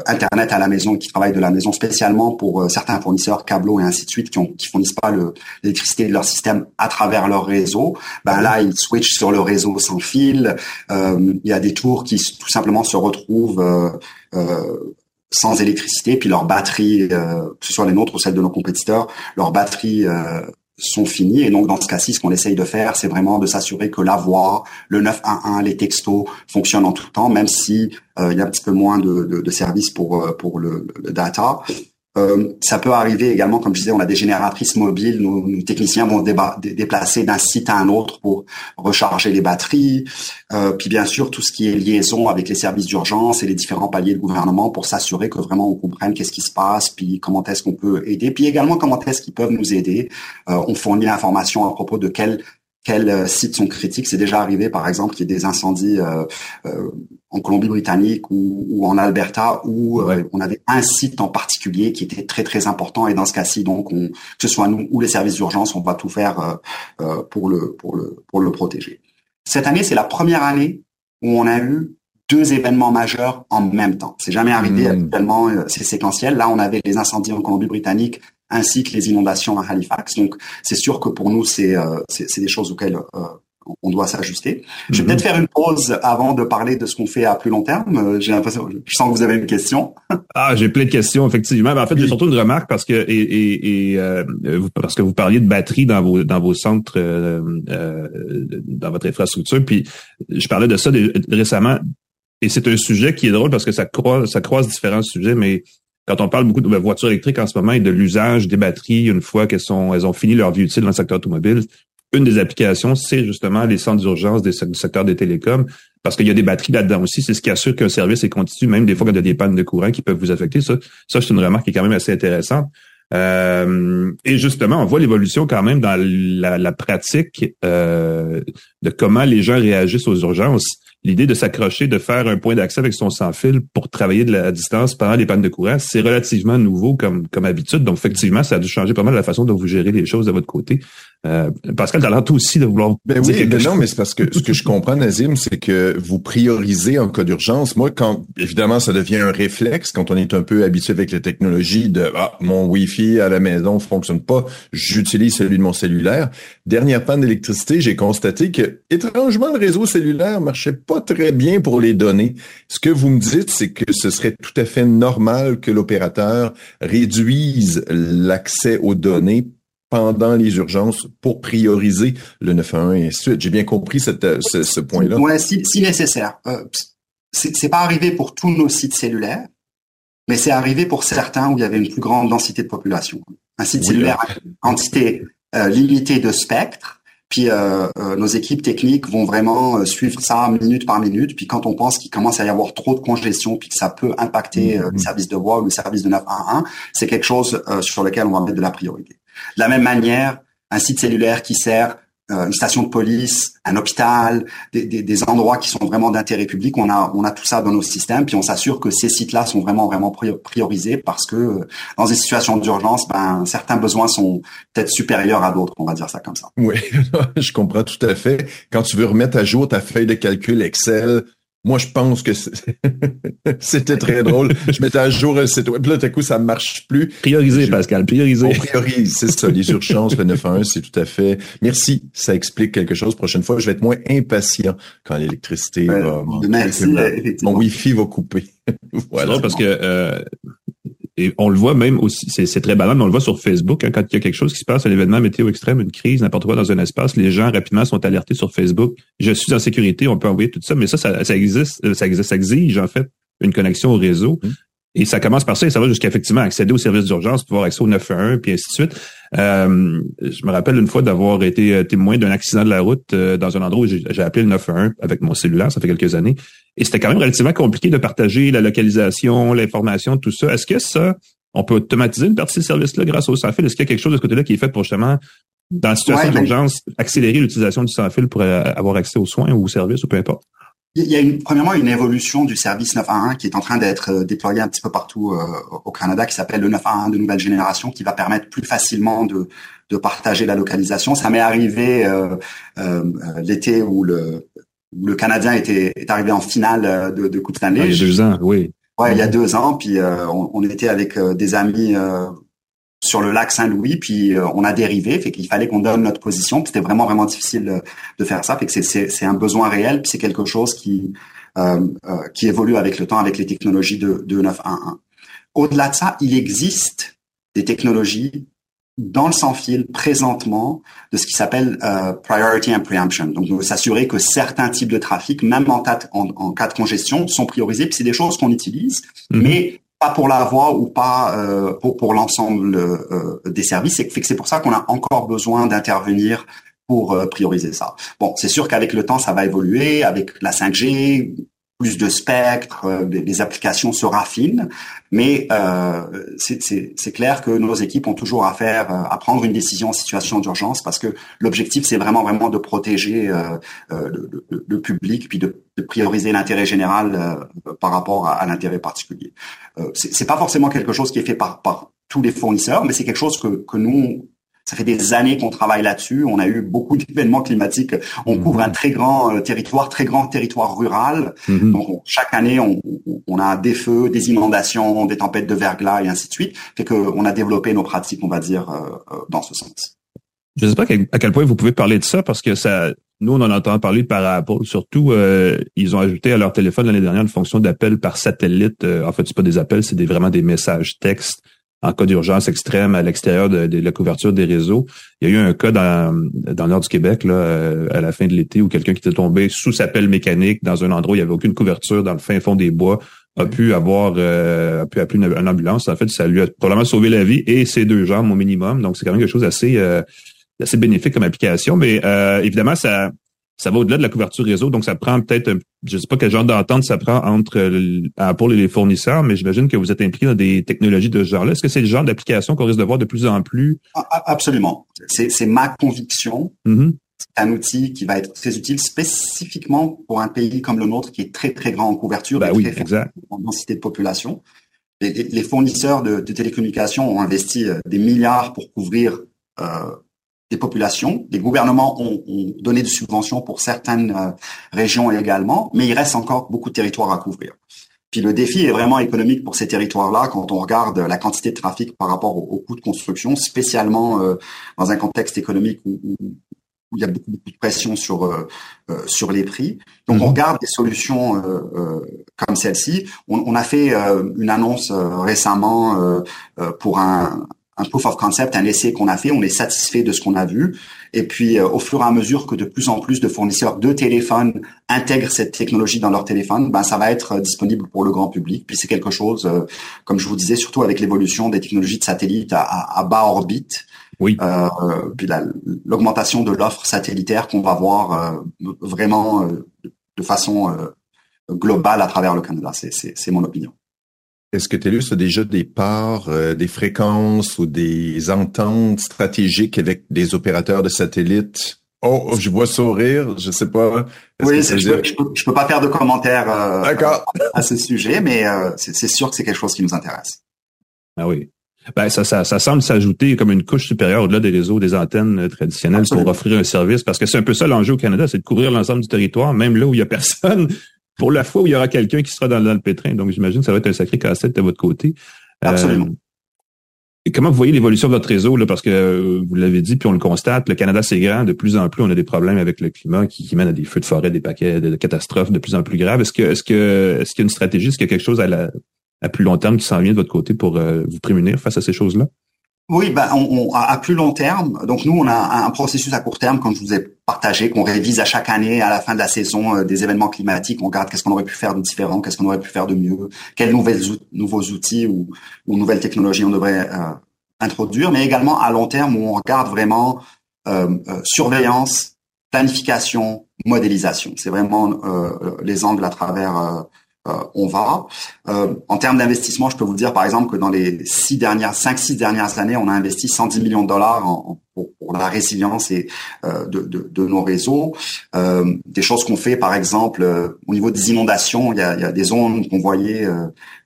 internet à la maison, qui travaillent de la maison spécialement pour certains fournisseurs, câbleaux et ainsi de suite, qui, ont, qui fournissent pas l'électricité de leur système à travers leur réseau, ben là, ils switchent sur le réseau sans fil. il y a des tours qui tout simplement se retrouvent euh, sans électricité, puis leurs batteries, euh, que ce soit les nôtres ou celles de nos compétiteurs, leurs batteries euh, sont finies. Et donc, dans ce cas-ci, ce qu'on essaye de faire, c'est vraiment de s'assurer que la voix, le 911, les textos fonctionnent en tout temps, même si il y a un petit peu moins de, services pour pour le data. Euh, ça peut arriver également, comme je disais, on a des génératrices mobiles. Nos, techniciens vont déplacer d'un site à un autre pour recharger les batteries. Euh, puis bien sûr, tout ce qui est liaison avec les services d'urgence et les différents paliers de gouvernement pour s'assurer que vraiment on comprenne qu'est-ce qui se passe, puis comment est-ce qu'on peut aider, puis également comment est-ce qu'ils peuvent nous aider. Euh, on fournit l'information à propos de quels quels euh, sites sont critiques? C'est déjà arrivé, par exemple, qu'il y ait des incendies euh, euh, en Colombie-Britannique ou, ou, en Alberta où on avait un site en particulier qui était très très important. Et dans ce cas-ci, donc, on, que ce soit nous ou les services d'urgence, on va tout faire pour le pour le pour le protéger. Cette année, c'est la première année où on a eu deux événements majeurs en même temps. C'est jamais arrivé. Mmh. Actuellement, c'est séquentiel. Là, on avait les incendies en Colombie-Britannique ainsi que les inondations à Halifax. Donc, c'est sûr que pour nous, c'est euh, c'est des choses auxquelles euh, on doit s'ajuster. Je vais mhm. peut-être faire une pause avant de parler de ce qu'on fait à plus long terme. Euh, j'ai l'impression, je sens que vous avez une question. *laughs* ah, j'ai plein de questions effectivement. Ben, en fait, j'ai surtout une remarque parce que et, et, et euh, parce que vous parliez de batterie dans vos dans vos centres, euh, dans votre infrastructure. Puis je parlais de ça récemment et c'est un sujet qui est drôle parce que ça croise ça croise différents sujets, mais quand on parle beaucoup de voitures électriques en ce moment et de l'usage des batteries une fois qu'elles sont, elles ont fini leur vie utile dans le secteur automobile, une des applications, c'est justement les centres d'urgence du secteur des télécoms, parce qu'il y a des batteries là-dedans aussi. C'est ce qui assure qu'un service est continu, même des fois quand il y a des pannes de courant qui peuvent vous affecter. Ça, ça c'est une remarque qui est quand même assez intéressante. Euh, et justement, on voit l'évolution quand même dans la, la pratique euh, de comment les gens réagissent aux urgences l'idée de s'accrocher, de faire un point d'accès avec son sans-fil pour travailler de la distance pendant les pannes de courant, c'est relativement nouveau comme, comme habitude. Donc, effectivement, ça a dû changer pas mal la façon dont vous gérez les choses de votre côté. Euh, Pascal, l'air aussi de vouloir ben oui, ben non, mais c'est parce que ce que je comprends, Nazim, c'est que vous priorisez en cas d'urgence. Moi, quand évidemment, ça devient un réflexe quand on est un peu habitué avec la technologie de ah, mon Wi-Fi à la maison fonctionne pas, j'utilise celui de mon cellulaire. Dernière panne d'électricité, j'ai constaté que étrangement le réseau cellulaire marchait pas très bien pour les données. Ce que vous me dites, c'est que ce serait tout à fait normal que l'opérateur réduise l'accès aux données pendant les urgences pour prioriser le 911 et ainsi de suite. J'ai bien compris cette, ce, point-là. Oui, si, si, nécessaire. Euh, c'est pas arrivé pour tous nos sites cellulaires, mais c'est arrivé pour certains où il y avait une plus grande densité de population. Un site cellulaire, quantité euh, limitée de spectre, puis euh, euh, nos équipes techniques vont vraiment euh, suivre ça minute par minute. Puis quand on pense qu'il commence à y avoir trop de congestion, puis que ça peut impacter mmh, le service de voie ou le service de 911, c'est quelque chose sur lequel on va mettre de la priorité. De la même manière, un site cellulaire qui sert euh, une station de police, un hôpital, des, des, endroits qui sont vraiment d'intérêt public. On a, on a tout ça dans nos systèmes, puis on s'assure que ces sites-là sont vraiment, vraiment priorisés parce que euh, dans des situations d'urgence, ben, certains besoins sont peut-être supérieurs à d'autres, on va dire ça comme ça. Oui, *laughs* je comprends tout à fait. Quand tu veux remettre à jour ta feuille de calcul Excel, Moi, je pense que *laughs* c'était très drôle. Je mettais à jour un site web. Là, tout à coup, ça ne marche plus. Prioriser, Pascal, prioriser. On priorise, c'est ça. Les urgences, le 911, c'est tout à fait. Merci. Ça explique quelque chose. Prochaine fois, je vais être moins impatient quand l'électricité va. Merci, Mon Wi-Fi va couper. *laughs* voilà. parce que euh, et on le voit même aussi, c'est très banal, mais on le voit sur Facebook, hein, quand il y a quelque chose qui se passe, un événement météo extrême, une crise, n'importe quoi dans un espace, les gens rapidement sont alertés sur Facebook. Je suis en sécurité, on peut envoyer tout ça, mais ça, ça, existe, ça existe, ça exige en fait une connexion au réseau. Mmh. Et ça commence par ça et ça va jusqu'à effectivement accéder aux services d'urgence, pouvoir accéder au 911, puis ainsi de suite. Euh, je me rappelle une fois d'avoir été euh, témoin d'un accident de la route euh, dans un endroit où j'ai appelé le 911 avec mon cellulaire, ça fait quelques années. Et c'était quand même relativement compliqué de partager la localisation, l'information, tout ça. Est-ce que ça, on peut automatiser une partie de ces services-là grâce au sans-fil? Est-ce qu'il y a quelque chose de ce côté-là qui est fait pour justement, dans la situation ben d'urgence, accélérer l'utilisation du sans-fil pour avoir accès aux soins ou aux services ou peu importe? Il y a une, premièrement une évolution du service 911 qui est en train d'être euh, déployé un petit peu partout euh, au Canada, qui s'appelle le 911 de nouvelle génération, qui va permettre plus facilement de, de partager la localisation. Ça m'est arrivé euh, euh l'été où le, le Canadien était est arrivé en finale de, de Coupe Stanley. Ah, il y a deux ans, oui. Ouais, il y a deux ans, puis on, on, était avec des amis sur le lac Saint-Louis, puis euh, on a dérivé, fait qu'il fallait qu'on donne notre position, puis c'était vraiment vraiment difficile de, faire ça, fait que c'est un besoin réel, puis c'est quelque chose qui euh, euh, qui évolue avec le temps, avec les technologies de, de 911. Au-delà de ça, il existe des technologies dans le sans-fil présentement de ce qui s'appelle priority and preemption. Donc, s'assurer que certains types de trafic, même en, en, cas de congestion, sont priorisés. Puis c'est des choses qu'on utilise, mm-hmm. mais pas pour la voie ou pas euh, pour, pour l'ensemble euh, des services. Et c'est pour ça qu'on a encore besoin d'intervenir pour euh, prioriser ça. Bon, c'est sûr qu'avec le temps, ça va évoluer, avec la 5G, plus de spectre, euh, les applications se raffinent, mais euh, c'est clair que nos équipes ont toujours à faire, euh, à prendre une décision en situation d'urgence, parce que l'objectif c'est vraiment vraiment de protéger euh, le, le, le, public, puis de, de prioriser l'intérêt général par rapport à, à l'intérêt particulier. c'est pas forcément quelque chose qui est fait par, par tous les fournisseurs, mais c'est quelque chose que, que nous ça fait des années qu'on travaille là-dessus. On a eu beaucoup d'événements climatiques. On mhm. couvre un très grand euh, territoire, très grand territoire rural. Mhm. Donc chaque année, on, on, a des feux, des inondations, des tempêtes de verglas et ainsi de suite. Fait qu'on a développé nos pratiques, on va dire, euh, euh, dans ce sens. Je ne sais pas à quel point vous pouvez parler de ça parce que ça, nous on en entend parler par Apple. Surtout, ils ont ajouté à leur téléphone l'année dernière une fonction d'appel par satellite. en fait, c'est pas des appels, c'est des, vraiment des messages textes en cas d'urgence extrême à l'extérieur de, la couverture des réseaux. Il y a eu un cas dans, dans le nord du Québec là, euh, à la fin de l'été où quelqu'un qui était tombé sous sa pelle mécanique dans un endroit où il n'y avait aucune couverture dans le fin fond des bois a pu avoir euh, a pu appeler une, ambulance. En fait, ça lui a probablement sauvé la vie et ses deux jambes au minimum. Donc, c'est quand même quelque chose d'assez euh, assez bénéfique comme application. Mais évidemment, ça ça va au-delà de la couverture réseau, donc ça prend peut-être, je ne sais pas quel genre d'entente ça prend entre Apple et les fournisseurs, mais j'imagine que vous êtes impliqué dans des technologies de ce genre-là. Est-ce que c'est le genre d'application qu'on risque de voir de plus en plus? Absolument. C'est ma conviction. Mm-hmm. C'est un outil qui va être très utile spécifiquement pour un pays comme le nôtre qui est très, très grand en couverture ben oui, exact. en densité de population. Les, fournisseurs de, télécommunications ont investi euh, des milliards pour couvrir euh, des populations. Les gouvernements ont, donné des subventions pour certaines euh, régions également, mais il reste encore beaucoup de territoires à couvrir. Puis le défi est vraiment économique pour ces territoires-là quand on regarde la quantité de trafic par rapport au, coût de construction, spécialement euh, dans un contexte économique où, il y a beaucoup, de pression sur euh, sur les prix. Donc on mhm. regarde des solutions comme celle-ci. On, on, a fait une annonce récemment pour un, un proof of concept, un essai qu'on a fait, on est satisfait de ce qu'on a vu. Et puis, euh, au fur et à mesure que de plus en plus de fournisseurs de téléphones intègrent cette technologie dans leur téléphone, ben ça va être euh, disponible pour le grand public. Puis c'est quelque chose, euh, comme je vous disais, surtout avec l'évolution des technologies de satellite à, à, bas orbite. Oui. Euh, puis l'augmentation de l'offre satellitaire qu'on va voir vraiment de façon globale à travers le Canada. C'est mon opinion. Est-ce que TELUS a déjà des parts, euh, des fréquences ou des ententes stratégiques avec des opérateurs de satellites? Oh, je vois sourire, je sais pas. Oui, je, peux, peux, pas faire de commentaires euh, à, ce sujet, mais euh, c'est sûr que c'est quelque chose qui nous intéresse. Ah oui. Ben, ça, ça, ça semble s'ajouter comme une couche supérieure au-delà des réseaux, des antennes traditionnelles pour offrir un service, parce que c'est un peu ça l'enjeu au Canada, c'est de couvrir l'ensemble du territoire, même là où il y a personne pour la fois où il y aura quelqu'un qui sera dans, le pétrin. Donc, j'imagine que ça va être un sacré casse-tête de votre côté. Absolument. Et comment vous voyez l'évolution de votre réseau? Là, parce que euh, vous l'avez dit, puis on le constate, le Canada, c'est grand. De plus en plus, on a des problèmes avec le climat qui, qui mènent à des feux de forêt, des paquets de, catastrophes de plus en plus graves. Est-ce que est-ce que est-ce qu'il y a une stratégie, est-ce qu'il y a quelque chose à, la, à plus long terme qui s'en vient de votre côté pour euh, vous prémunir face à ces choses-là? Oui, ben, on, on, à plus long terme. Donc nous, on a un processus à court terme, comme je vous ai partagé, qu'on révise à chaque année, à la fin de la saison, euh, des événements climatiques. On regarde qu'est-ce qu'on aurait pu faire de différent, qu'est-ce qu'on aurait pu faire de mieux, quels nouveaux outils ou, ou nouvelles technologies on devrait euh, introduire, mais également à long terme où on regarde vraiment euh, euh surveillance, planification, modélisation. C'est vraiment les angles à travers euh, on va. Euh, en termes d'investissement, je peux vous dire par exemple que dans les six dernières, cinq six dernières années, on a investi 110 millions de dollars pour, la résilience et euh, de, nos réseaux. des choses qu'on fait, par exemple, au niveau des inondations, il y a, des zones qu'on voyait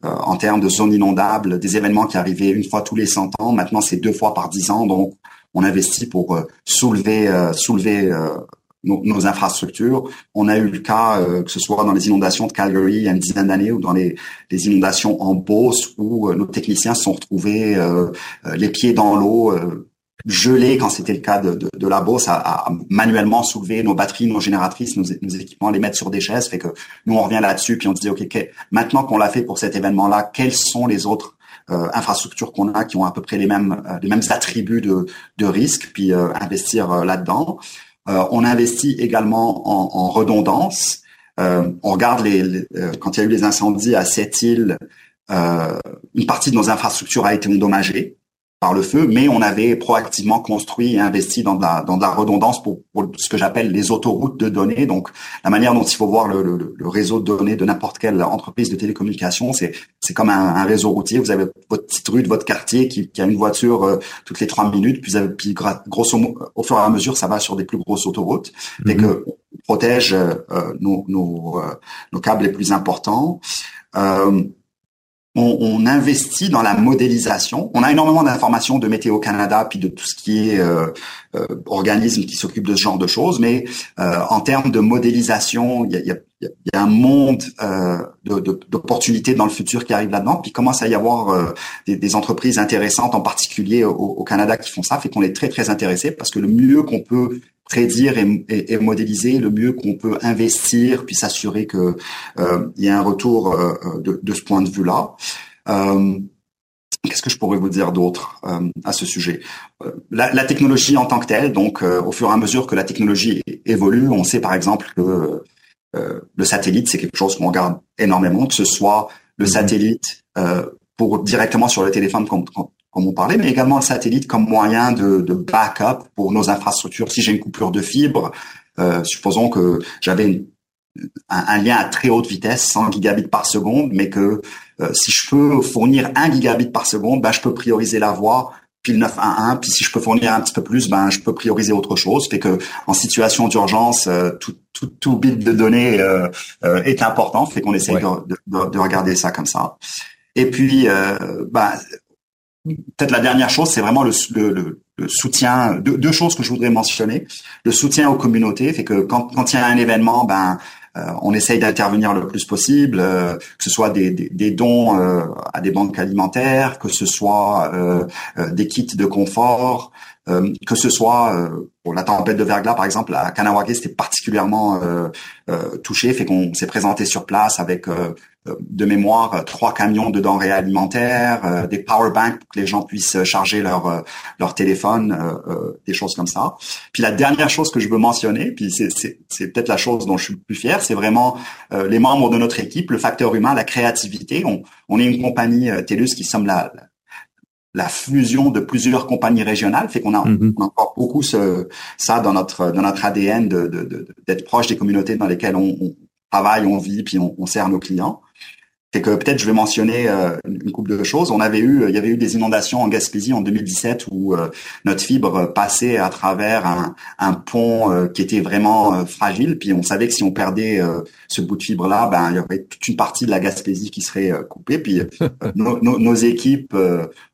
en termes de zones inondables, des événements qui arrivaient une fois tous les 100 ans. Maintenant, c'est deux fois par dix ans, donc on investit pour soulever soulever nos, infrastructures. On a eu le cas, euh, que ce soit dans les inondations de Calgary il y a une dizaine d'années ou dans les, les, inondations en Beauce où euh, nos techniciens se sont retrouvés euh, les pieds dans l'eau, gelés quand c'était le cas de, de, de la Beauce, à, à, manuellement soulever nos batteries, nos génératrices, nos, nos, équipements, les mettre sur des chaises. Fait que nous, on revient là-dessus puis on se dit, OK, maintenant qu'on l'a fait pour cet événement-là, quelles sont les autres infrastructures qu'on a qui ont à peu près les mêmes les mêmes attributs de, de risque, puis investir là-dedans? Euh, on investit également en, redondance. Euh, on regarde les, euh, quand il y a eu les incendies à cette île, une partie de nos infrastructures a été endommagée par le feu, mais on avait proactivement construit et investi dans de la, dans de la redondance pour, pour ce que j'appelle les autoroutes de données. Donc, la manière dont il faut voir le, le, le réseau de données de n'importe quelle entreprise de télécommunication, c'est c'est comme un, un, réseau routier. Vous avez votre petite rue de votre quartier qui, qui a une voiture euh, toutes les trois minutes, puis, puis grosso modo, au fur et à mesure, ça va sur des plus grosses autoroutes, et mhm. que protège euh, nos, nos, euh, nos, câbles les plus importants. Euh, on, investit dans la modélisation. On a énormément d'informations de Météo Canada puis de tout ce qui est euh, euh, organisme qui s'occupe de ce genre de choses, mais euh, en termes de modélisation, il y a, un monde euh, d'opportunités dans le futur qui arrive là-dedans. Puis commence à y avoir des, des, entreprises intéressantes, en particulier au, au, Canada, qui font ça, fait qu'on est très très intéressé parce que le mieux qu'on peut prédire et, et, et, modéliser, le mieux qu'on peut investir, puis s'assurer que euh, il y a un retour euh, de, de, ce point de vue-là. Euh, Qu'est-ce que je pourrais vous dire d'autre euh, à ce sujet? Euh, la, la, technologie en tant que telle, donc euh, au fur et à mesure que la technologie évolue, on sait par exemple que le satellite, c'est quelque chose qu'on regarde énormément, que ce soit le mm-hmm. satellite pour directement sur le téléphone comme, comme on parlait, mais également le satellite comme moyen de, de backup pour nos infrastructures. Si j'ai une coupure de fibre, euh, supposons que j'avais un, un, lien à très haute vitesse, 100 gigabits par seconde, mais que euh, si je peux fournir 1 gigabit par seconde, ben, je peux prioriser la voie puis le 911, puis si je peux fournir un petit peu plus, ben je peux prioriser autre chose. Fait que en situation d'urgence, euh, tout, tout, tout bit de données euh, est important. Fait qu'on essaie de, de, de, regarder ça comme ça. Et puis, ben, peut-être la dernière chose, c'est vraiment le, soutien. Deux, choses que je voudrais mentionner. Le soutien aux communautés, fait que quand, il y a un événement, ben euh, on essaye d'intervenir le plus possible, euh, que ce soit des dons euh, à des banques alimentaires, que ce soit des kits de confort, que ce soit pour la tempête de verglas, par exemple, à Kanawake, c'était particulièrement touché, fait qu'on s'est présenté sur place avec de mémoire euh, trois camions de denrées alimentaires, euh, des power banks pour que les gens puissent charger leur euh, leur téléphone, des choses comme ça. Puis la dernière chose que je veux mentionner, puis c'est c'est peut-être la chose dont je suis le plus fier, c'est vraiment les membres de notre équipe, le facteur humain, la créativité. On on est une compagnie TELUS qui sommes la la fusion de plusieurs compagnies régionales, fait qu'on a, on a encore beaucoup ce, ça dans notre dans notre ADN de, d'être proche des communautés dans lesquelles on, on travaille, on vit, puis on, on sert nos clients c'est que peut-être je vais mentionner euh, une couple de choses. On avait eu, il y avait eu des inondations en Gaspésie en 2017 où euh, notre fibre passait à travers un, un pont euh, qui était vraiment fragile. Puis on savait que si on perdait ce bout de fibre là, ben il y aurait toute une partie de la Gaspésie qui serait coupée. Puis nos, équipes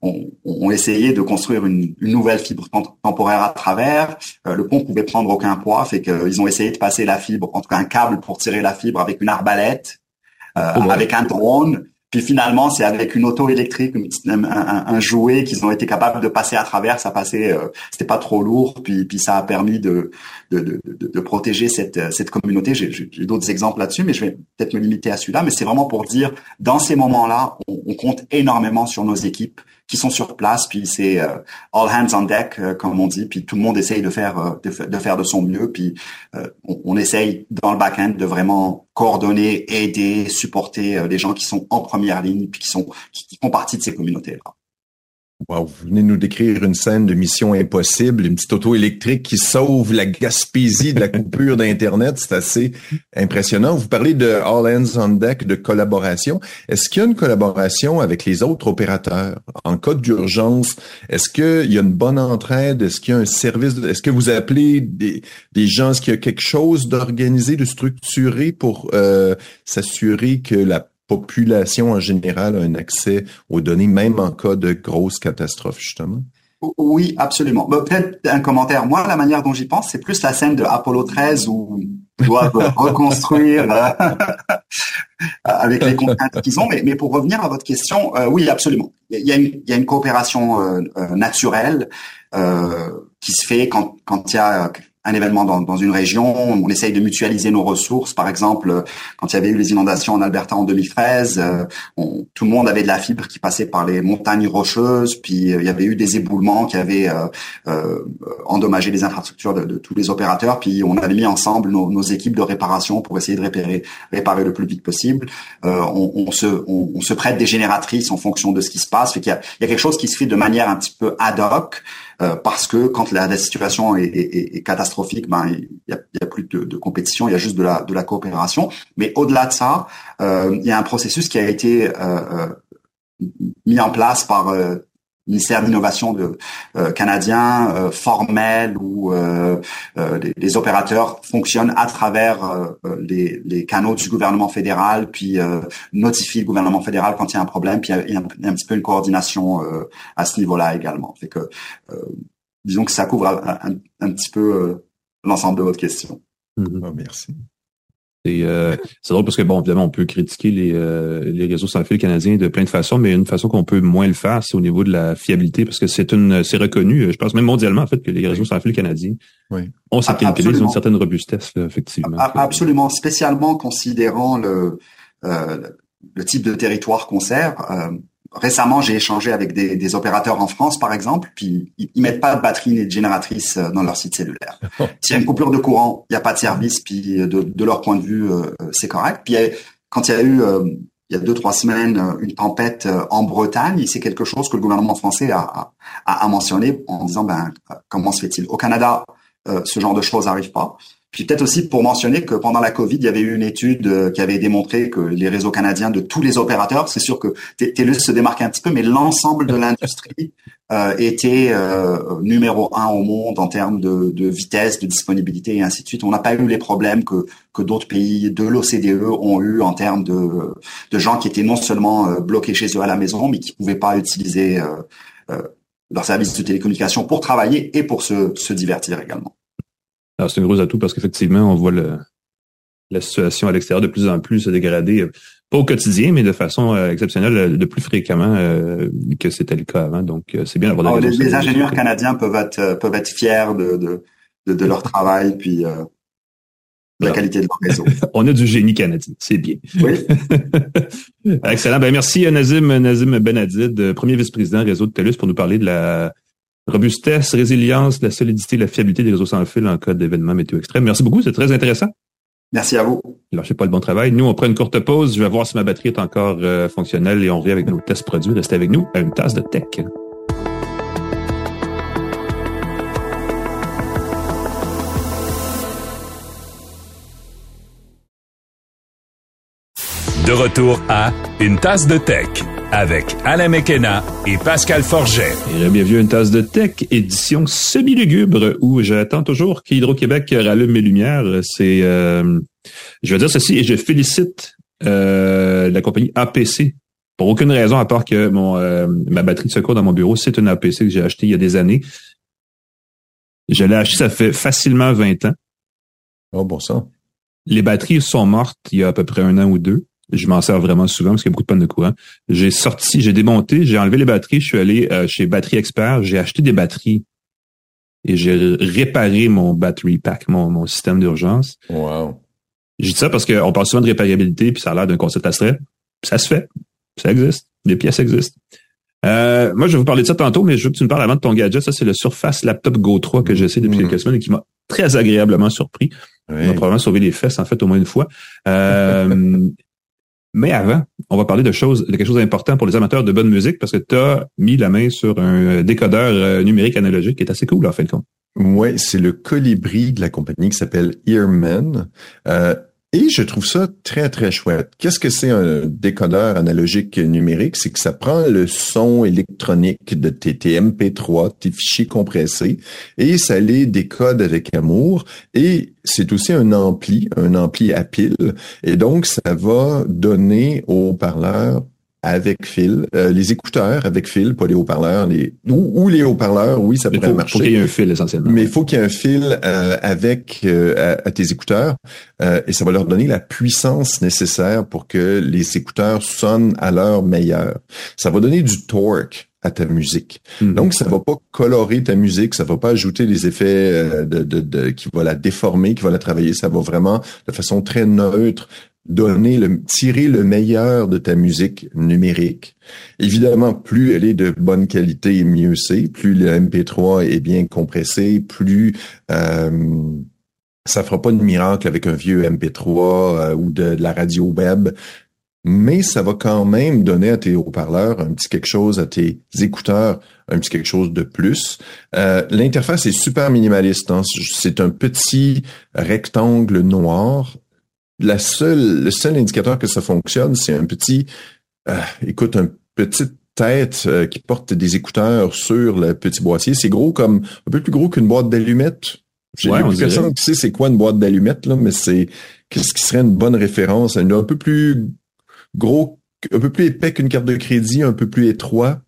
ont, ont, essayé de construire une, une, nouvelle fibre temporaire à travers. le pont pouvait prendre aucun poids, fait qu'ils ont essayé de passer la fibre, en tout cas un câble pour tirer la fibre avec une arbalète. Euh, oh, avec un drone. Puis finalement, c'est avec une auto électrique, un, un, un jouet qu'ils ont été capables de passer à travers. Ça passait, euh, c'était pas trop lourd. Puis, puis ça a permis de de, de, de protéger cette cette communauté. J'ai d'autres exemples là-dessus, mais je vais peut-être me limiter à celui-là. Mais c'est vraiment pour dire, dans ces moments-là, on, on compte énormément sur nos équipes qui sont sur place, puis c'est euh, all hands on deck, euh, comme on dit, puis tout le monde essaye de faire euh, de, faire de son mieux, puis on, on, essaye dans le back-end de vraiment coordonner, aider, supporter les gens qui sont en première ligne, puis qui sont qui font partie de ces communautés-là. Wow, vous venez nous décrire une scène de mission impossible, une petite auto électrique qui sauve la Gaspésie de la coupure d'Internet. C'est assez impressionnant. Vous parlez de All Hands on Deck, de collaboration. Est-ce qu'il y a une collaboration avec les autres opérateurs? En cas d'urgence, est-ce qu'il y a une bonne entraide? Est-ce qu'il y a un service? Est-ce que vous appelez des, des gens? Est-ce qu'il y a quelque chose d'organisé, de structuré pour euh, s'assurer que la population en général a un accès aux données, même en cas de grosse catastrophe, justement? Oui, absolument. Peut-être un commentaire. Moi, la manière dont j'y pense, c'est plus la scène de Apollo 13 où ils doivent *laughs* reconstruire euh, *laughs* avec les contraintes qu'ils ont. Mais, pour revenir à votre question, euh, oui, absolument. Il y a une, il y a une coopération euh, naturelle qui se fait quand, quand il y a un événement dans, dans, une région, on essaye de mutualiser nos ressources. Par exemple, quand il y avait eu les inondations en Alberta en 2013, euh, tout le monde avait de la fibre qui passait par les montagnes rocheuses, puis euh, il y avait eu des éboulements qui avaient euh, euh endommagé les infrastructures de, de, tous les opérateurs, puis on avait mis ensemble nos, nos, équipes de réparation pour essayer de réparer, réparer le plus vite possible. On, on, se, on, se prête des génératrices en fonction de ce qui se passe. Fait y a, il y a quelque chose qui se fait de manière un petit peu ad hoc. Euh, parce que quand la, situation est, catastrophique, ben il y a, plus de, compétition, il y a juste de la, de la coopération. Mais au-delà de ça, euh, il y a un processus qui a été euh, mis en place par ministère d'innovation de euh, canadien euh, formel où euh, les, les, opérateurs fonctionnent à travers les, les, canaux du gouvernement fédéral, puis notifient le gouvernement fédéral quand il y a un problème, puis il y a, un, petit peu une coordination à ce niveau-là également. Fait que disons que ça couvre un, un petit peu l'ensemble de votre question. Mm-hmm. Oh, merci. Euh, c'est drôle parce que, bon, évidemment, on peut critiquer les, euh, les réseaux sans fil canadiens de plein de façons, mais une façon qu'on peut moins le faire, c'est au niveau de la fiabilité, parce que c'est une, c'est reconnu, je pense même mondialement, en fait, que les réseaux sans fil canadiens oui. ont cette qualité, ils ont une certaine robustesse, effectivement. absolument, spécialement considérant le, euh, le type de territoire qu'on sert récemment, j'ai échangé avec des, des, opérateurs en France, par exemple, puis ils, ils mettent pas de batterie ni de génératrice euh, dans leur site cellulaire. *laughs* S'il y a une coupure de courant, il n'y a pas de service, puis euh, de, de leur point de vue, euh, c'est correct. Puis quand il y a eu il y a deux trois semaines une tempête en Bretagne, c'est quelque chose que le gouvernement français a, a, a mentionné en disant ben comment se fait-il? Au Canada, ce genre de choses n'arrive pas. Puis peut-être aussi pour mentionner que pendant la Covid, il y avait eu une étude euh, qui avait démontré que les réseaux canadiens de tous les opérateurs, c'est sûr que TELUS se démarquait un petit peu, mais l'ensemble de l'industrie euh, était euh, numéro un au monde en termes de, de, vitesse, de disponibilité et ainsi de suite. On n'a pas eu les problèmes que, que d'autres pays de l'OCDE ont eu en termes de, de gens qui étaient non seulement euh, bloqués chez eux à la maison, mais qui pouvaient pas utiliser euh, leur service de télécommunication pour travailler et pour se, se divertir également c'est un gros atout parce qu'effectivement, on voit le, la situation à l'extérieur de plus en plus se dégrader, pas au quotidien, mais de façon euh, exceptionnelle, de plus fréquemment euh, que c'était le cas avant. Donc, euh, c'est bien d'avoir des les, ingénieurs canadiens peuvent être peuvent être fiers de de, de, leur travail, puis de la qualité de leur réseau. *laughs* On a du génie canadien, c'est bien. Oui. *laughs* Excellent. Ben merci Nazim Nazim Benadid, premier vice-président réseau de TELUS, pour nous parler de la robustesse, résilience, la solidité, la fiabilité des réseaux sans fil en cas d'événements météo extrêmes. Merci beaucoup, c'est très intéressant. Merci à vous. Alors, je sais pas le bon travail. Nous, on prend une courte pause. Je vais voir si ma batterie est encore euh, fonctionnelle et on revient avec nos tests produits. Restez avec nous à une tasse de tech. De retour à Une tasse de tech avec Alain Mekena et Pascal Forget. Et bienvenue à Une tasse de tech, édition semi-lugubre, où j'attends toujours qu'Hydro-Québec rallume mes lumières. C'est, euh, je vais dire ceci, et je félicite euh, la compagnie APC pour aucune raison à part que mon euh, ma batterie de secours dans mon bureau, c'est une APC que j'ai acheté il y a des années. Je l'ai acheté, ça fait facilement 20 ans. Oh bon sang. Les batteries sont mortes il y a à peu près un an ou deux. Je m'en sers vraiment souvent parce qu'il y a beaucoup de panne de courant. J'ai sorti, j'ai démonté, j'ai enlevé les batteries, je suis allé euh, chez Batterie Expert, j'ai acheté des batteries et j'ai réparé mon battery pack, mon, mon système d'urgence. Wow. J'ai dit ça parce qu'on parle souvent de réparabilité, puis ça a l'air d'un concept abstrait. Ça se fait. Ça existe. Les pièces existent. Euh, moi, je vais vous parler de ça tantôt, mais je veux que tu me parles avant de ton gadget. Ça, c'est le Surface Laptop Go 3 que j'essaie depuis mmh. quelques semaines et qui m'a très agréablement surpris. Oui. m'a probablement sauvé les fesses, en fait, au moins une fois. Euh, *laughs* Mais avant, on va parler de choses, quelque chose d'important pour les amateurs de bonne musique parce que tu as mis la main sur un décodeur euh, numérique analogique qui est assez cool en fin de compte. Ouais, c'est le colibri de la compagnie qui s'appelle Earman. Euh, et je trouve ça très, très chouette. Qu'est-ce que c'est un décodeur analogique numérique? C'est que ça prend le son électronique de tes, MP3, tes fichiers compressés, et ça les décode avec amour. Et c'est aussi un ampli, un ampli à pile. Et donc, ça va donner au parleur avec fil, euh, les écouteurs avec fil, pas les haut-parleurs, les ou, les haut-parleurs, oui, ça pourrait marcher. Faut qu'il y ait un fil essentiellement. Mais il faut qu'il y ait un fil euh, avec euh, à, tes écouteurs et ça va leur donner la puissance nécessaire pour que les écouteurs sonnent à leur meilleur. Ça va donner du torque à ta musique. Hmm. Donc, ça va pas colorer ta musique, ça va pas ajouter des effets de, de, de, qui va la déformer, qui va la travailler. Ça va vraiment de façon très neutre donner le, tirer le meilleur de ta musique numérique. Évidemment, plus elle est de bonne qualité, mieux c'est. Plus le MP3 est bien compressé, plus euh, ça fera pas de miracle avec un vieux MP3 euh, ou de, la radio web. Mais ça va quand même donner à tes haut-parleurs un petit quelque chose, à tes écouteurs un petit quelque chose de plus. Euh, L'interface est super minimaliste. Hein. C'est un petit rectangle noir la seule, le seul indicateur que ça fonctionne, c'est un petit, euh, écoute, un petite tête euh, qui porte des écouteurs sur le petit boîtier. C'est gros comme, un peu plus gros qu'une boîte d'allumettes. J'ai ouais, personne qui sait c'est quoi une boîte d'allumettes, là, mais c'est, qu'est-ce qui serait une bonne référence? Un, un peu plus gros, un peu plus épais qu'une carte de crédit, un peu plus étroit.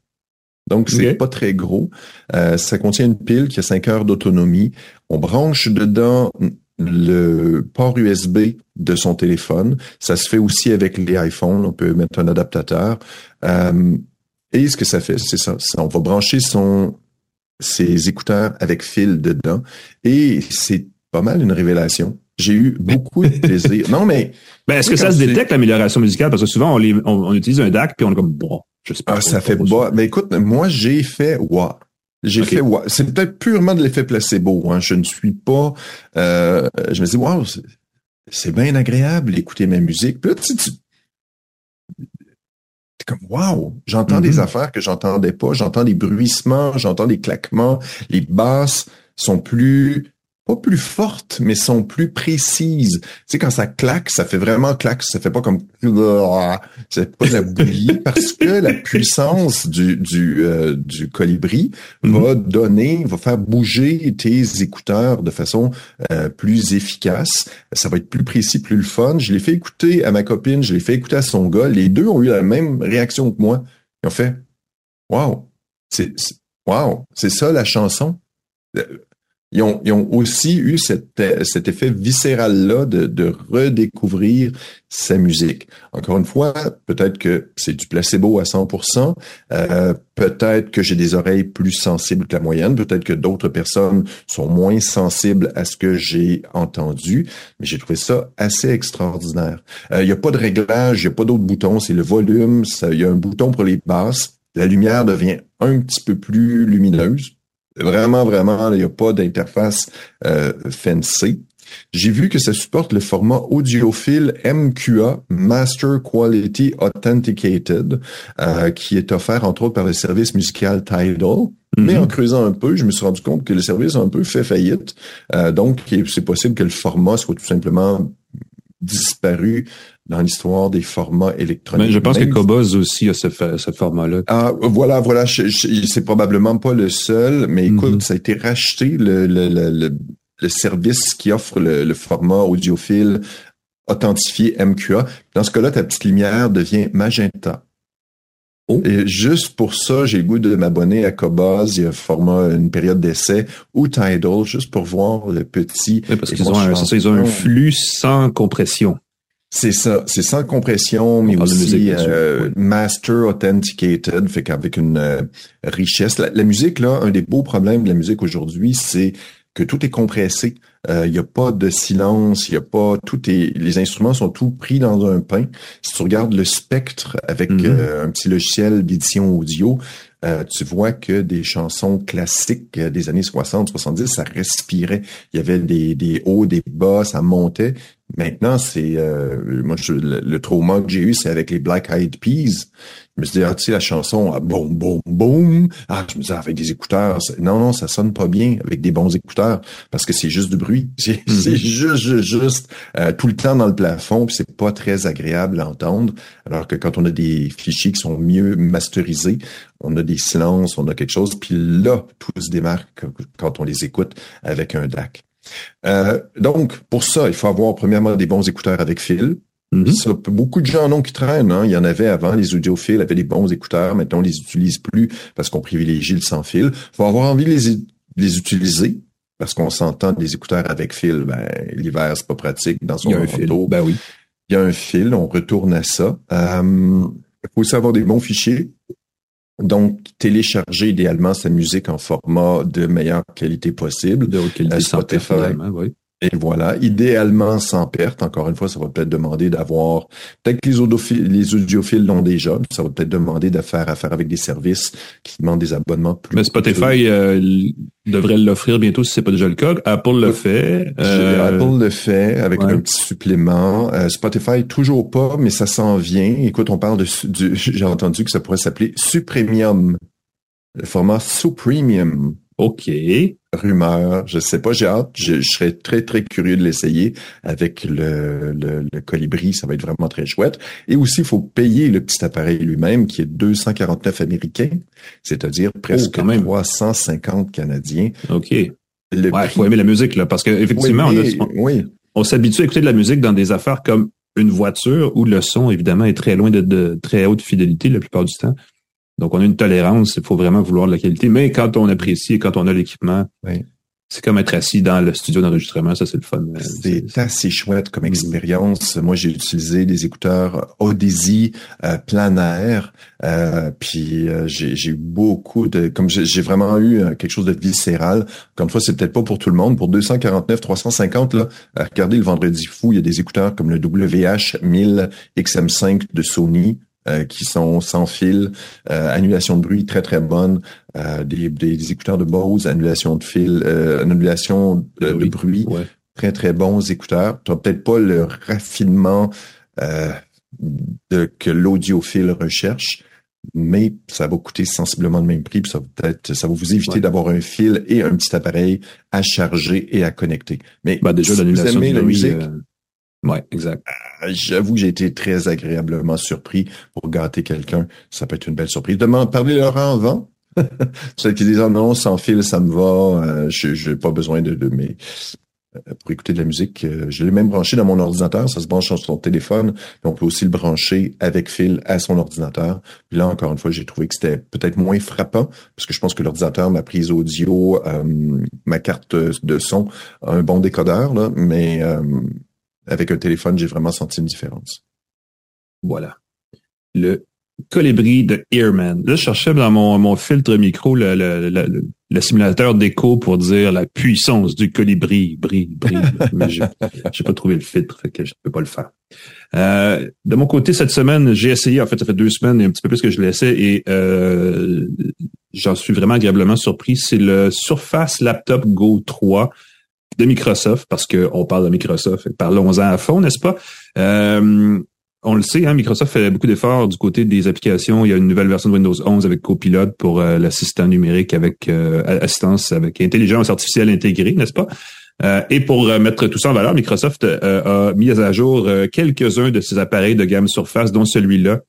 Donc, c'est pas très gros. Euh, ça contient une pile qui a 5 heures d'autonomie. On branche dedans le port USB de son téléphone. Ça se fait aussi avec les iPhones. On peut mettre un adaptateur. Euh, et ce que ça fait, c'est ça, On va brancher son ses écouteurs avec fil dedans. Et c'est pas mal une révélation. J'ai eu beaucoup de plaisir. Non, mais. *laughs* Ben, est-ce que ça se détecte l'amélioration musicale? Parce que souvent, on, on, utilise un DAC puis on est comme, bon, je sais pas. Ah, ça fait bas. Mais écoute, moi, j'ai fait, wow. J'ai fait, c'est peut-être purement de l'effet placebo. Hein. Je ne suis pas. Euh, je me dis, wow, c'est bien agréable d'écouter ma musique. Puis là, tu, tu comme wow, j'entends des mm-hmm. affaires que j'entendais pas. J'entends des bruissements, j'entends des claquements. Les basses sont plus pas plus fortes, mais sont plus précises. Tu sais, quand ça claque, ça fait vraiment claque, ça fait pas comme *laughs* c'est pas de la bouillie parce que la puissance du du, euh, du colibri mm-hmm. va donner, va faire bouger tes écouteurs de façon euh, plus efficace. Ça va être plus précis, plus le fun. Je l'ai fait écouter à ma copine, je l'ai fait écouter à son gars. Les deux ont eu la même réaction que moi. Ils ont fait, waouh, c'est wow, c'est ça la chanson ils ont, ils ont aussi eu cet, cet effet viscéral-là de, de redécouvrir sa musique. Encore une fois, peut-être que c'est du placebo à 100%, euh, peut-être que j'ai des oreilles plus sensibles que la moyenne, peut-être que d'autres personnes sont moins sensibles à ce que j'ai entendu, mais j'ai trouvé ça assez extraordinaire. Euh, il n'y a pas de réglage, il n'y a pas d'autres boutons, c'est le volume, il y a un bouton pour les basses, la lumière devient un petit peu plus lumineuse, Vraiment, vraiment, il n'y a pas d'interface euh, fancy. J'ai vu que ça supporte le format audiophile MQA, Master Quality Authenticated, euh, qui est offert entre autres par le service musical Tidal. Mais en creusant un peu, je me suis rendu compte que le service a un peu fait faillite. Euh, donc, c'est possible que le format soit tout simplement disparu dans l'histoire des formats électroniques. Mais je pense que Cobuz aussi a ce, ce format-là. Ah, voilà, voilà. C'est probablement pas le seul, mais écoute, mm-hmm. ça a été racheté le, le, le, le service qui offre le, format audiophile authentifié MQA. Dans ce cas-là, ta petite lumière devient magenta. Oh. Et juste pour ça, j'ai le goût de m'abonner à Cobuz. Il y a un format, une période d'essai ou Tidal, juste pour voir le petit. parce qu'ils ont, un, ça, ils ont un flux sans compression. C'est ça, c'est sans compression, mais aussi euh, master authenticated, fait qu'avec une euh, richesse. La, la, musique, là, un des beaux problèmes de la musique aujourd'hui, c'est que tout est compressé. Il euh, n'y a pas de silence, il n'y a pas tout est les instruments sont tout pris dans un pain. Si tu regardes le spectre avec mm-hmm. euh, un petit logiciel d'édition audio, euh, tu vois que des chansons classiques des années 60, 70, ça respirait. Il y avait des, des hauts, des bas, ça montait. Maintenant, c'est moi le, le trauma que j'ai eu, c'est avec les Black Eyed Peas. Je me suis dit, ah, tu sais, la chanson, ah, boum, boum, boum. Ah, je me disais, ah, avec des écouteurs. Non, non, ça sonne pas bien avec des bons écouteurs parce que c'est juste du bruit. *laughs* C'est mhm. juste, juste, juste euh, tout le temps dans le plafond, puis c'est pas très agréable à entendre. Alors que quand on a des fichiers qui sont mieux masterisés, on a des silences, on a quelque chose, puis là, tout se démarque quand on les écoute avec un DAC. Euh, donc, pour ça, il faut avoir premièrement des bons écouteurs avec fil. Mhm. beaucoup de gens en ont qui traînent. Hein. Il y en avait avant, les audiophiles avaient des bons écouteurs. Maintenant, on les utilise plus parce qu'on privilégie le sans fil. faut avoir envie de les, les utiliser parce qu'on s'entend des écouteurs avec fil. Ben, l'hiver, c'est pas pratique dans son Il y a un fil. Ben oui. Il y a un fil, on retourne à ça. Euh, il faut aussi avoir des bons fichiers. Donc, télécharger idéalement sa musique en format de meilleure qualité possible. De haute qualité, Spotify, oui. Et voilà, idéalement sans perte. Encore une fois, ça va peut-être demander d'avoir, peut-être que les audiophiles, les audiophiles l'ont déjà, ça va peut-être demander de faire affaire avec des services qui demandent des abonnements plus. Mais Spotify euh, devrait l'offrir bientôt si c'est pas déjà le cas. Apple le fait. Euh... Apple le fait avec un petit supplément. Euh, Spotify toujours pas, mais ça s'en vient. Écoute, on parle de, *laughs* j'ai entendu que ça pourrait s'appeler Supremium, le format Supremium. OK. Rumeur, je sais pas, j'ai hâte. Je, serais très, très curieux de l'essayer avec le, le, colibri. Ça va être vraiment très chouette. Et aussi, il faut payer le petit appareil lui-même qui est 249 américains, c'est-à-dire presque oh, même. 350 canadiens. OK. Il faut aimer la musique, là, parce qu'effectivement, on, on s'habitue à écouter de la musique dans des affaires comme une voiture où le son, évidemment, est très loin de, de très haute fidélité la plupart du temps. Donc, on a une tolérance, il faut vraiment vouloir de la qualité. Mais quand on apprécie, quand on a l'équipement, c'est comme être assis dans le studio d'enregistrement, ça c'est le fun. C'est assez chouette comme expérience. Moi, j'ai utilisé des écouteurs Odyssey euh, plein air, euh, puis euh, j'ai eu beaucoup de, comme j'ai vraiment eu euh, quelque chose de viscéral. Encore une fois, c'est peut-être pas pour tout le monde. Pour 249, 350 là, regardez le vendredi fou, il y a des écouteurs comme le WH 1000 XM5 de Sony. Euh, qui sont sans fil, euh, annulation de bruit très très bonne, euh, des, des, écouteurs de Bose, annulation de fil, annulation de, bruit, très très bons écouteurs. Tu peut-être pas le raffinement de, que l'audiophile recherche, mais ça va coûter sensiblement le même prix, puis ça va peut-être, ça va vous éviter d'avoir un fil et un petit appareil à charger et à connecter. Mais bah déjà, si vous aimez la musique, Ouais, exact. Euh, j'avoue que j'ai été très agréablement surpris pour gâter quelqu'un. Ça peut être une belle surprise. Demande, parlez leur avant. *laughs* Celles qui disent non, sans fil, ça me va. Euh, je n'ai pas besoin de, de mes euh, pour écouter de la musique. je l'ai même branché dans mon ordinateur. Ça se branche sur son téléphone. on peut aussi le brancher avec fil à son ordinateur. Puis là, encore une fois, j'ai trouvé que c'était peut-être moins frappant parce que je pense que l'ordinateur, ma prise audio, ma carte de son, un bon décodeur, là, mais avec un téléphone, j'ai vraiment senti une différence. Voilà. Le colibri de Earman. Là, je cherchais dans mon, mon filtre micro le, le, le, le simulateur d'écho pour dire la puissance du colibri. Bri, bri, *laughs* mais j'ai pas trouvé le filtre, fait que je peux pas le faire. Euh, de mon côté, cette semaine, j'ai essayé, en fait, ça fait deux semaines et un petit peu plus que je l'essaie et euh, j'en suis vraiment agréablement surpris. C'est le Surface Laptop Go 3 de Microsoft, parce qu'on parle de Microsoft, parlons-en à fond, n'est-ce pas? Euh, on le sait, hein, Microsoft fait beaucoup d'efforts du côté des applications. Il y a une nouvelle version de Windows 11 avec Copilot pour euh, l'assistant numérique avec euh, assistance avec intelligence artificielle intégrée, n'est-ce pas? Euh, et pour mettre tout ça en valeur, Microsoft a mis à jour quelques-uns de ses appareils de gamme Surface, dont celui-là.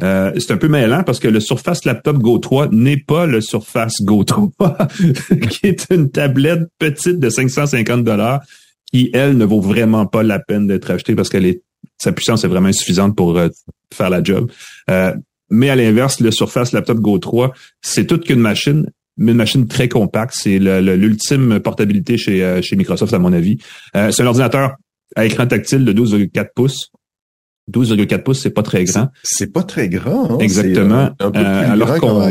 C'est un peu mêlant parce que le Surface Laptop Go 3 n'est pas le Surface Go 3, *laughs* qui est une tablette petite de 550 dollars qui, elle, ne vaut vraiment pas la peine d'être achetée parce qu'elle est sa puissance est vraiment insuffisante pour faire la job. mais à l'inverse, le Surface Laptop Go 3, c'est toute qu'une machine mais une machine très compacte. C'est l'ultime portabilité chez, euh, chez Microsoft, à mon avis. Euh, c'est un ordinateur à écran tactile de 12,4 pouces. 12,4 pouces, c'est pas très grand. C'est pas très grand. Hein? Exactement. Un peu plus alors qu'on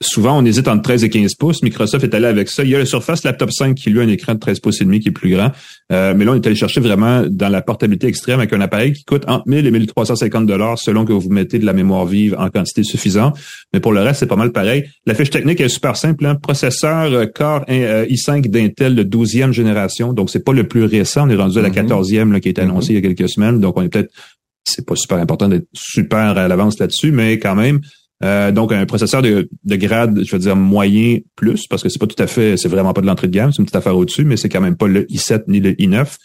souvent, on hésite entre 13 et 15 pouces. Microsoft est allé avec ça. Il y a le Surface Laptop 5 qui lui a un écran de 13 pouces et demi qui est plus grand. Euh, mais là, on est allé chercher vraiment dans la portabilité extrême avec un appareil qui coûte entre 1000 et 1350 dollars selon que vous mettez de la mémoire vive en quantité suffisante. Mais pour le reste, c'est pas mal pareil. La fiche technique est super simple. Hein. Processeur euh, Core euh, i5 d'Intel de 12e génération. Donc, c'est pas le plus récent. On est rendu à la 14e mm-hmm. là, qui a été annoncée il y a quelques semaines. Donc, on est peut-être c'est pas super important d'être super à l'avance là-dessus, mais quand même, euh, donc, un processeur de, de, grade, je veux dire moyen plus, parce que c'est pas tout à fait, c'est vraiment pas de l'entrée de gamme, c'est une petite affaire au-dessus, mais c'est quand même pas le i7 ni le i9.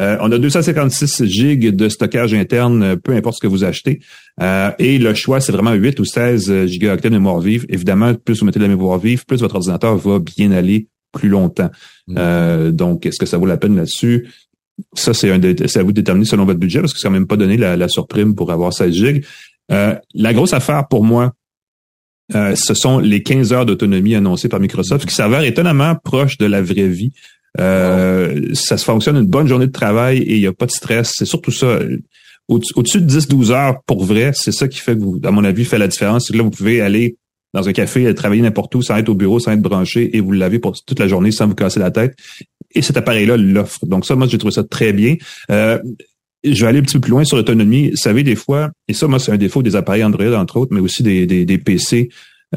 Euh, on a 256 gigs de stockage interne, peu importe ce que vous achetez. Euh, et le choix, c'est vraiment 8 ou 16 gigaoctets de mémoire vive. Évidemment, plus vous mettez de la mémoire vive, plus votre ordinateur va bien aller plus longtemps. Mm. donc, est-ce que ça vaut la peine là-dessus? Ça, c'est à vous de déterminer selon votre budget, parce que c'est quand même pas donné la, la surprime pour avoir 16 gigs. la grosse affaire pour moi, euh, ce sont les 15 heures d'autonomie annoncées par Microsoft qui s'avèrent étonnamment proches de la vraie vie. Euh, ça se fonctionne une bonne journée de travail et il n'y a pas de stress. C'est surtout ça. Au-dessus de 10-12 heures, pour vrai, c'est ça qui fait, vous, à mon avis, fait la différence. C'est que là, vous pouvez aller dans un café, travailler n'importe où, sans être au bureau, sans être branché, et vous l'avez pour toute la journée sans vous casser la tête. Et cet appareil-là l'offre. Donc ça, moi, j'ai trouvé ça très bien. Euh, je vais aller un petit peu plus loin sur l'autonomie. Vous savez, des fois, et ça, moi, c'est un défaut des appareils Android, entre autres, mais aussi des, des, des PC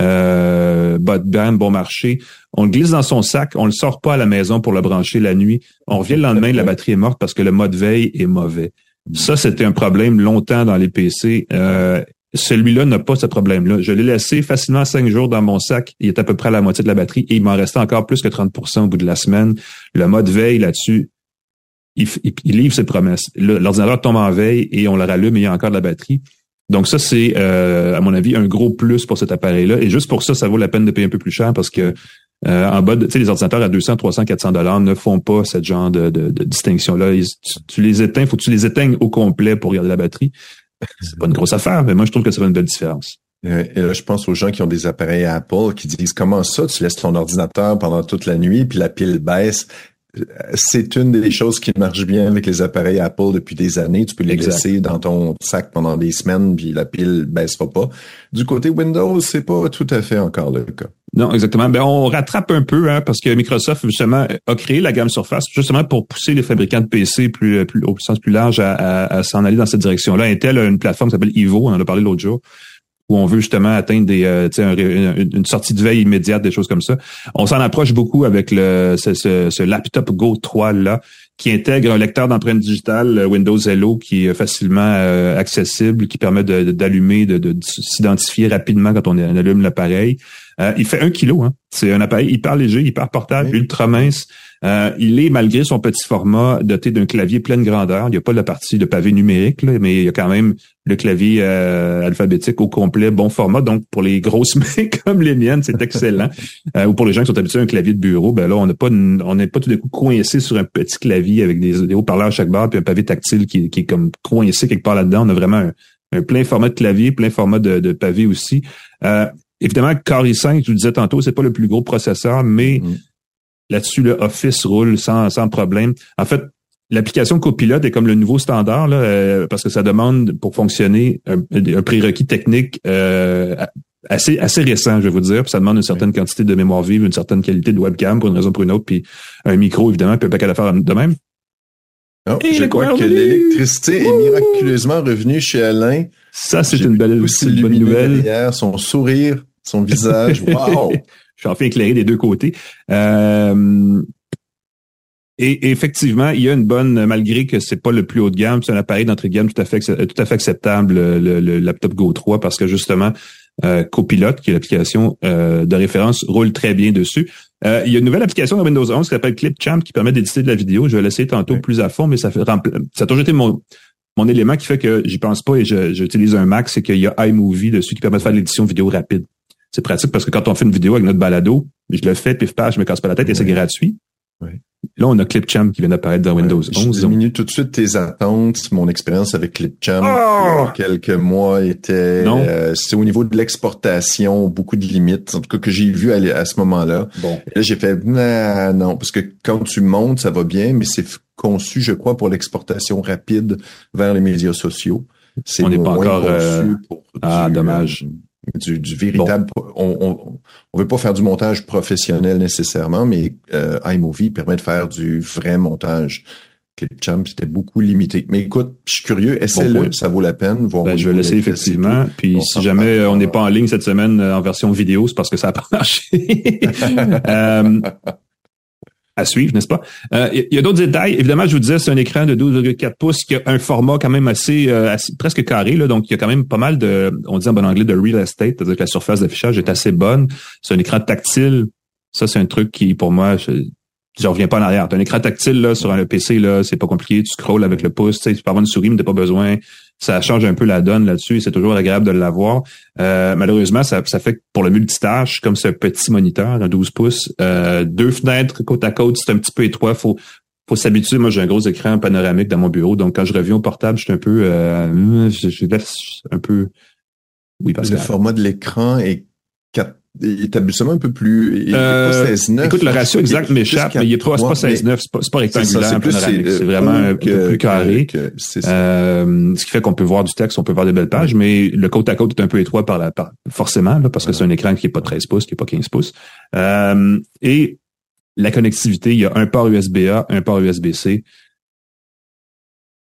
euh, bas de gamme, bon marché. On le glisse dans son sac, on le sort pas à la maison pour le brancher la nuit. On revient le lendemain, la batterie est morte parce que le mode veille est mauvais. Ça, c'était un problème longtemps dans les PC. Euh, celui-là n'a pas ce problème-là. Je l'ai laissé facilement cinq jours dans mon sac. Il est à peu près à la moitié de la batterie et il m'en restait encore plus que 30% au bout de la semaine. Le mode veille là-dessus, il, livre ses promesses. L'ordinateur tombe en veille et on le rallume et il y a encore de la batterie. Donc ça, c'est, euh, à mon avis, un gros plus pour cet appareil-là. Et juste pour ça, ça vaut la peine de payer un peu plus cher parce que euh, en bas, tu sais, les ordinateurs à 200, 300, 400 dollars ne font pas ce genre de, distinction-là. Tu, les éteins, faut que tu les éteignes au complet pour regarder la batterie. C'est pas une grosse affaire, mais moi, je trouve que ça fait une belle différence. Et là, je pense aux gens qui ont des appareils Apple qui disent comment ça, tu laisses ton ordinateur pendant toute la nuit, puis la pile baisse? C'est une des choses qui marche bien avec les appareils Apple depuis des années. Tu peux les laisser dans ton sac pendant des semaines, puis la pile baissera pas. Du côté Windows, c'est pas tout à fait encore le cas. Non, exactement. Ben, on rattrape un peu, hein, parce que Microsoft, justement, a créé la gamme Surface, justement pour pousser les fabricants de PC plus, plus au sens plus large à, à s'en aller dans cette direction-là. Intel a une plateforme qui s'appelle Evo, on en a parlé l'autre jour, où on veut justement atteindre des, euh, une, sortie de veille immédiate, des choses comme ça. On s'en approche beaucoup avec le, ce, ce, laptop Go 3 là, qui intègre un lecteur d'empreintes digitales euh, Windows Hello qui est facilement euh, accessible, qui permet d'allumer, de, de, s'identifier rapidement quand on, allume l'appareil. il fait un kilo. Hein. C'est un appareil hyper léger, hyper portable, ultra mince. Euh, il est, malgré son petit format, doté d'un clavier pleine grandeur. Il n'y a pas la partie de pavé numérique, mais il y a quand même le clavier euh, alphabétique au complet, bon format. Donc, pour les grosses *laughs* mains comme les miennes, c'est excellent. *laughs* Euh, ou pour les gens qui sont habitués à un clavier de bureau, ben là, on n'a pas, on n'est pas tout d'un coup coincé sur un petit clavier avec des, haut-parleurs à chaque barre puis un pavé tactile qui, est comme coincé quelque part là-dedans. On a vraiment un, plein format de clavier, plein format de, pavé aussi. évidemment, Core i5, je vous disais tantôt, c'est pas le plus gros processeur, mais mm-hmm. Là-dessus, le Office roule sans, sans problème. En fait, l'application Copilot est comme le nouveau standard là, euh, parce que ça demande pour fonctionner un, prérequis technique euh, assez assez récent, je vais vous dire. Puis ça demande une certaine quantité de mémoire vive, une certaine qualité de webcam pour une raison ou pour une autre, puis un micro évidemment, puis un paquet d'affaires de même. Oh, je crois que l'électricité est miraculeusement revenue chez Alain. Ça, c'est une belle, une bonne nouvelle. Derrière, son sourire, son visage, *laughs* wow! Je suis enfin éclairé des deux côtés. Euh, et, effectivement, il y a une bonne, malgré que c'est pas le plus haut de gamme, c'est un appareil d'entrée de gamme tout à fait, tout à fait acceptable, le, laptop Go 3, parce que justement, Copilot, qui est l'application de référence, roule très bien dessus. il y a une nouvelle application dans Windows 11 qui s'appelle Clipchamp qui permet d'éditer de la vidéo. Je vais l'essayer tantôt plus à fond, mais ça fait ça a toujours été mon mon élément qui fait que j'y pense pas et j'utilise un Mac, c'est qu'il y a iMovie dessus qui permet de faire l'édition vidéo rapide. C'est pratique parce que quand on fait une vidéo avec notre balado, je le fais, pif paf, je me casse pas la tête et c'est gratuit. Là, on a Clipchamp qui vient d'apparaître dans Windows 11. Je diminue tout de suite tes attentes. Mon expérience avec Clipchamp, oh! quelques mois, était... Euh, c'est au niveau de l'exportation, beaucoup de limites, en tout cas que j'ai vu à, ce moment-là. Bon. là, j'ai fait, non, parce que quand tu montes, ça va bien, mais c'est conçu, je crois, pour l'exportation rapide vers les médias sociaux. C'est on n'est pas encore... Euh... ah, dommage. Euh, du, du véritable. On, on, on, veut pas faire du montage professionnel nécessairement, mais euh, iMovie permet de faire du vrai montage. Clipchamp, c'était beaucoup limité. Mais écoute, je suis curieux, essaie-le, ça vaut la peine. Ben, je vais l'essayer effectivement. Puis si jamais on n'est pas en ligne cette semaine euh, en version vidéo, c'est parce que ça a *laughs* pas marché. *laughs* euh, à suivre, n'est-ce pas? Euh, il y a d'autres détails. Évidemment, je vous disais, c'est un écran de 12,4 pouces qui a un format quand même assez, euh, presque carré, là, donc il y a quand même pas mal de, on dit en bon anglais, de real estate, c'est-à-dire que la surface d'affichage est assez bonne. C'est un écran tactile. Ça, c'est un truc qui, pour moi, je, je reviens pas en arrière. T'as un écran tactile là, sur un PC, là, c'est pas compliqué. Tu scrolls avec le pouce, tu peux avoir une souris, mais t'as pas besoin ça change un peu la donne là-dessus c'est toujours agréable de l'avoir. Euh, malheureusement, ça, ça fait que pour le multitâche, comme c'est un petit moniteur, un 12 pouces, euh, deux fenêtres côte à côte, c'est un petit peu étroit. Faut faut s'habituer. Moi, j'ai un gros écran panoramique dans mon bureau, donc quand je reviens au portable, je suis un peu, euh, je, laisse un peu. Oui, parce que le format de l'écran est 4 il est habituellement un peu plus. Il euh, pas 16-9. Écoute, le ratio exact m'échappe, mais il est pas, c'est pas 16-9, c'est pas, pas rectangulaire. C'est, c'est, vraiment un peu plus carré. Euh, ce qui fait qu'on peut voir du texte, on peut voir des belles pages, mais le côte à côte est un peu étroit par la, par, forcément, là, parce que c'est un écran qui est pas 13 pouces, qui est pas 15 pouces. Euh, et la connectivité, il y a un port USB-A, un port USB-C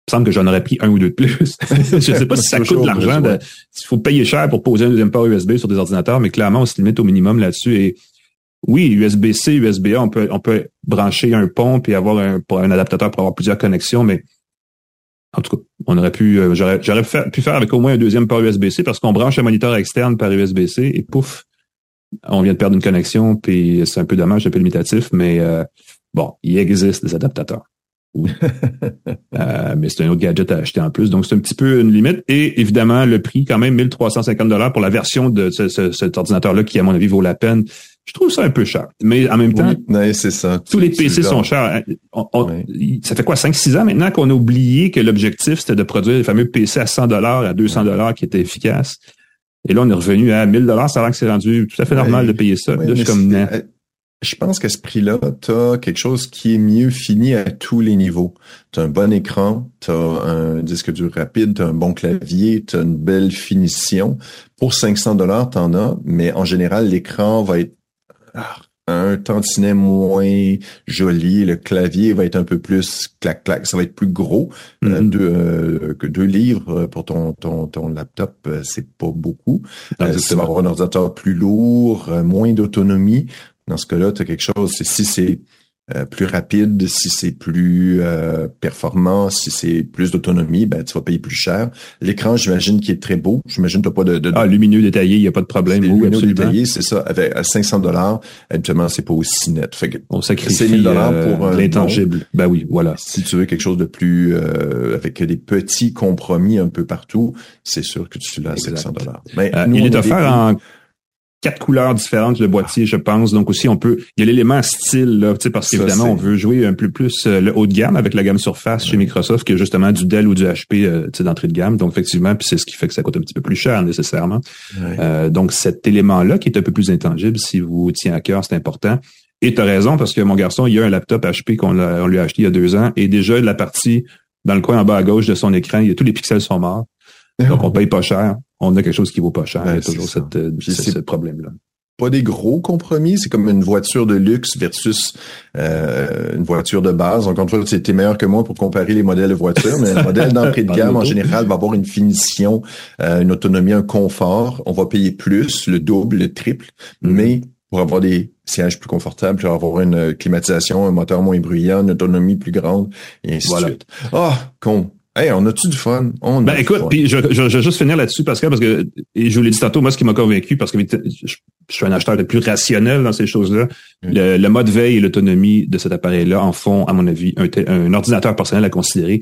me semble que j'en aurais pris un ou deux de plus. *laughs* je sais pas si ça coûte de l'argent. Il faut payer cher pour poser un deuxième port USB sur des ordinateurs, mais clairement, on se limite au minimum là-dessus. Et oui, USB-C, USB-A, on peut, on peut brancher un pont et avoir un, un adaptateur pour avoir plusieurs connexions, mais en tout cas, on aurait pu, euh, j'aurais, j'aurais pu faire avec au moins un deuxième port USB-C parce qu'on branche un moniteur externe par USB-C et pouf, on vient de perdre une connexion, puis c'est un peu dommage, un peu limitatif, mais euh, bon, il existe des adaptateurs. *laughs* Euh, mais c'est un autre gadget à acheter en plus. Donc, c'est un petit peu une limite. Et évidemment, le prix, quand même, 1350 dollars pour la version de cet ordinateur-là qui, à mon avis, vaut la peine. Je trouve ça un peu cher. Mais en même temps, c'est ça. tous les PC sont chers. Ça fait quoi, 5-6 ans maintenant qu'on a oublié que l'objectif, c'était de produire les fameux PC à 100 dollars, à 200 dollars qui étaient efficaces. Et là, on est revenu à 1000 dollars. Ça a que c'est rendu tout à fait normal de payer ça. là, je suis comme, je pense qu'à ce prix-là, tu as quelque chose qui est mieux fini à tous les niveaux. Tu as un bon écran, tu as un disque dur rapide, tu as un bon clavier, tu as une belle finition. Pour 500 dollars, tu en as, mais en général, l'écran va être ah, un tantinet moins joli, le clavier va être un peu plus clac-clac, ça va être plus gros. Euh, mm-hmm. euh, que deux livres pour ton, ton, ton laptop, euh, c'est pas beaucoup. Euh, ça va avoir un ordinateur plus lourd, moins d'autonomie. Dans ce cas-là, tu as quelque chose, si c'est euh, plus rapide, si c'est plus euh, performant, si c'est plus d'autonomie, ben tu vas payer plus cher. L'écran, j'imagine qu'il est très beau. J'imagine que pas de, de, Ah, lumineux détaillé, il n'y a pas de problème. lumineux détaillé, c'est ça. Avec à 500 dollars, habituellement, c'est pas aussi net. Fait que on sacrifie 1000 dollars pour euh, l'intangible. Ben oui, voilà. Si tu veux quelque chose de plus avec des petits compromis un peu partout, c'est sûr que tu l'as à 500 dollars. il est offert en quatre couleurs différentes le boîtier, je pense. Donc aussi, on peut, il y a l'élément style là, parce qu'évidemment, on veut jouer un peu plus euh, le haut de gamme avec la gamme Surface chez Microsoft que justement du Dell ou du HP euh, d'entrée de gamme. Donc effectivement, puis c'est ce qui fait que ça coûte un petit peu plus cher nécessairement. Euh, donc cet élément-là qui est un peu plus intangible, si vous tient à cœur, c'est important. Et tu as raison parce que mon garçon, il y a un laptop HP qu'on lui a acheté il y a deux ans et déjà la partie dans le coin en bas à gauche de son écran, il y a tous les pixels sont morts. *laughs* Donc on paye pas cher on a quelque chose qui vaut pas cher. il y a toujours cette, euh, ce problème-là pas des gros compromis. C'est comme une voiture de luxe versus euh, une voiture de base. Encore une fois, c'était meilleur que moi pour comparer les modèles de voitures, mais un *laughs* modèle d'entrée de gamme, en général, va avoir une finition, euh, une autonomie, un confort. On va payer plus, le double, le triple, mm-hmm. mais pour avoir des sièges plus confortables, pour avoir une climatisation, un moteur moins bruyant, une autonomie plus grande, et ainsi de suite. Ah, con Hey, on a-tu du fun? On ben, écoute, puis je, je, je, vais juste finir là-dessus, Pascal, parce que, et je vous l'ai dit tantôt, moi, ce qui m'a convaincu, parce que je, suis un acheteur de plus rationnel dans ces choses-là, mm. le, mode veille et l'autonomie de cet appareil-là en font, à mon avis, un, un, ordinateur personnel à considérer.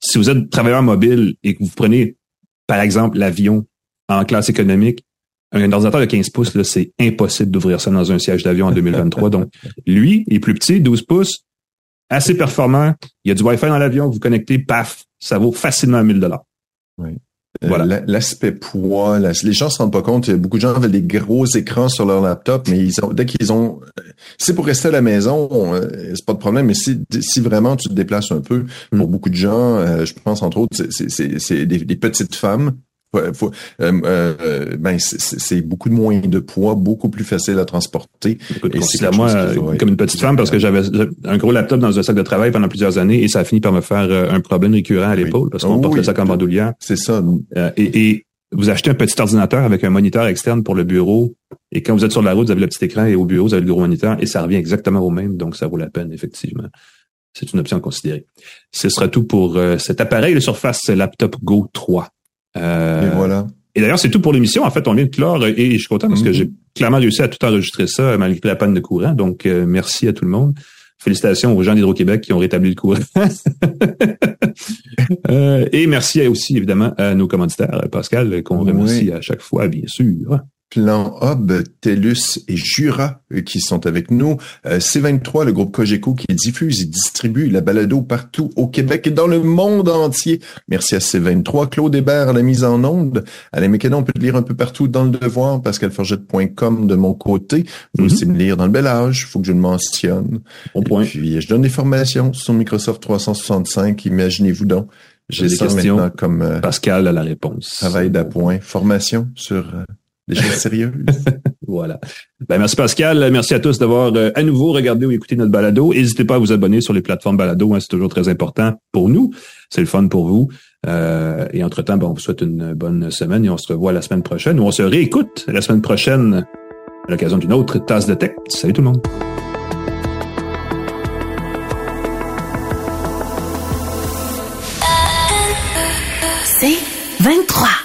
Si vous êtes travailleur mobile et que vous prenez, par exemple, l'avion en classe économique, un ordinateur de 15 pouces, là, c'est impossible d'ouvrir ça dans un siège d'avion en 2023. Donc, lui est plus petit, 12 pouces, assez performant. Il y a du Wi-Fi dans l'avion, vous connectez, paf, ça vaut facilement 1000 dollars. Oui. Euh, voilà. L'aspect poids, les gens se rendent pas compte. Beaucoup de gens avaient des gros écrans sur leur laptop, mais ils ont, dès qu'ils ont, c'est pour rester à la maison, euh, c'est pas de problème. Mais si, si vraiment tu te déplaces un peu, pour mm. beaucoup de gens, euh, je pense entre autres, c'est des, des, petites femmes faut, euh, euh, ben c'est beaucoup de moins de poids, beaucoup plus facile à transporter. c'est moi comme une petite femme parce que j'avais un gros laptop dans un sac de travail pendant plusieurs années et ça a fini par me faire euh, un problème récurrent à l'épaule parce qu'on porte le sac en bandoulière. C'est ça. et, et, vous achetez un petit ordinateur avec un moniteur externe pour le bureau et quand vous êtes sur la route, vous avez le petit écran et au bureau, vous avez le gros moniteur et ça revient exactement au même, donc ça vaut la peine effectivement. C'est une option à considérer. Ce sera tout pour cet appareil, le Surface Laptop Go 3. Euh, et voilà. Et d'ailleurs, c'est tout pour l'émission. En fait, on vient de clore et je suis content parce que mhm. j'ai clairement réussi à tout enregistrer ça malgré la panne de courant. Donc, euh, merci à tout le monde. Félicitations aux gens d'Hydro-Québec qui ont rétabli le courant. *laughs* euh, et merci aussi, évidemment, à nos commanditaires, Pascal, qu'on remercie à chaque fois, bien sûr. Plan Hub, TELUS et Jura euh, qui sont avec nous. Euh, C23, le groupe Cogeco qui diffuse et distribue la balado partout au Québec et dans le monde entier. Merci à C23. Claude Hébert à la mise en onde. Alain Mécano, on peut te lire un peu partout dans le devoir. PascalForgette.com de mon côté. Vous mm aussi me lire dans le bel âge. faut que je le mentionne. Bon point. puis, je donne des formations sur Microsoft 365. Imaginez-vous donc. J'ai des questions. Comme, euh, Pascal a la réponse. Travail d'appoint. Formation sur des choses *laughs* sérieuses. voilà. Ben, merci Pascal. Merci à tous d'avoir euh, à nouveau regardé ou écouté notre balado. N'hésitez pas à vous abonner sur les plateformes balado. Hein, c'est toujours très important pour nous. C'est le fun pour vous. Euh, et entre-temps, ben, on vous souhaite une bonne semaine et on se revoit la semaine prochaine ou on se réécoute la semaine prochaine à l'occasion d'une autre tasse de tech. Salut tout le monde. C'est 23.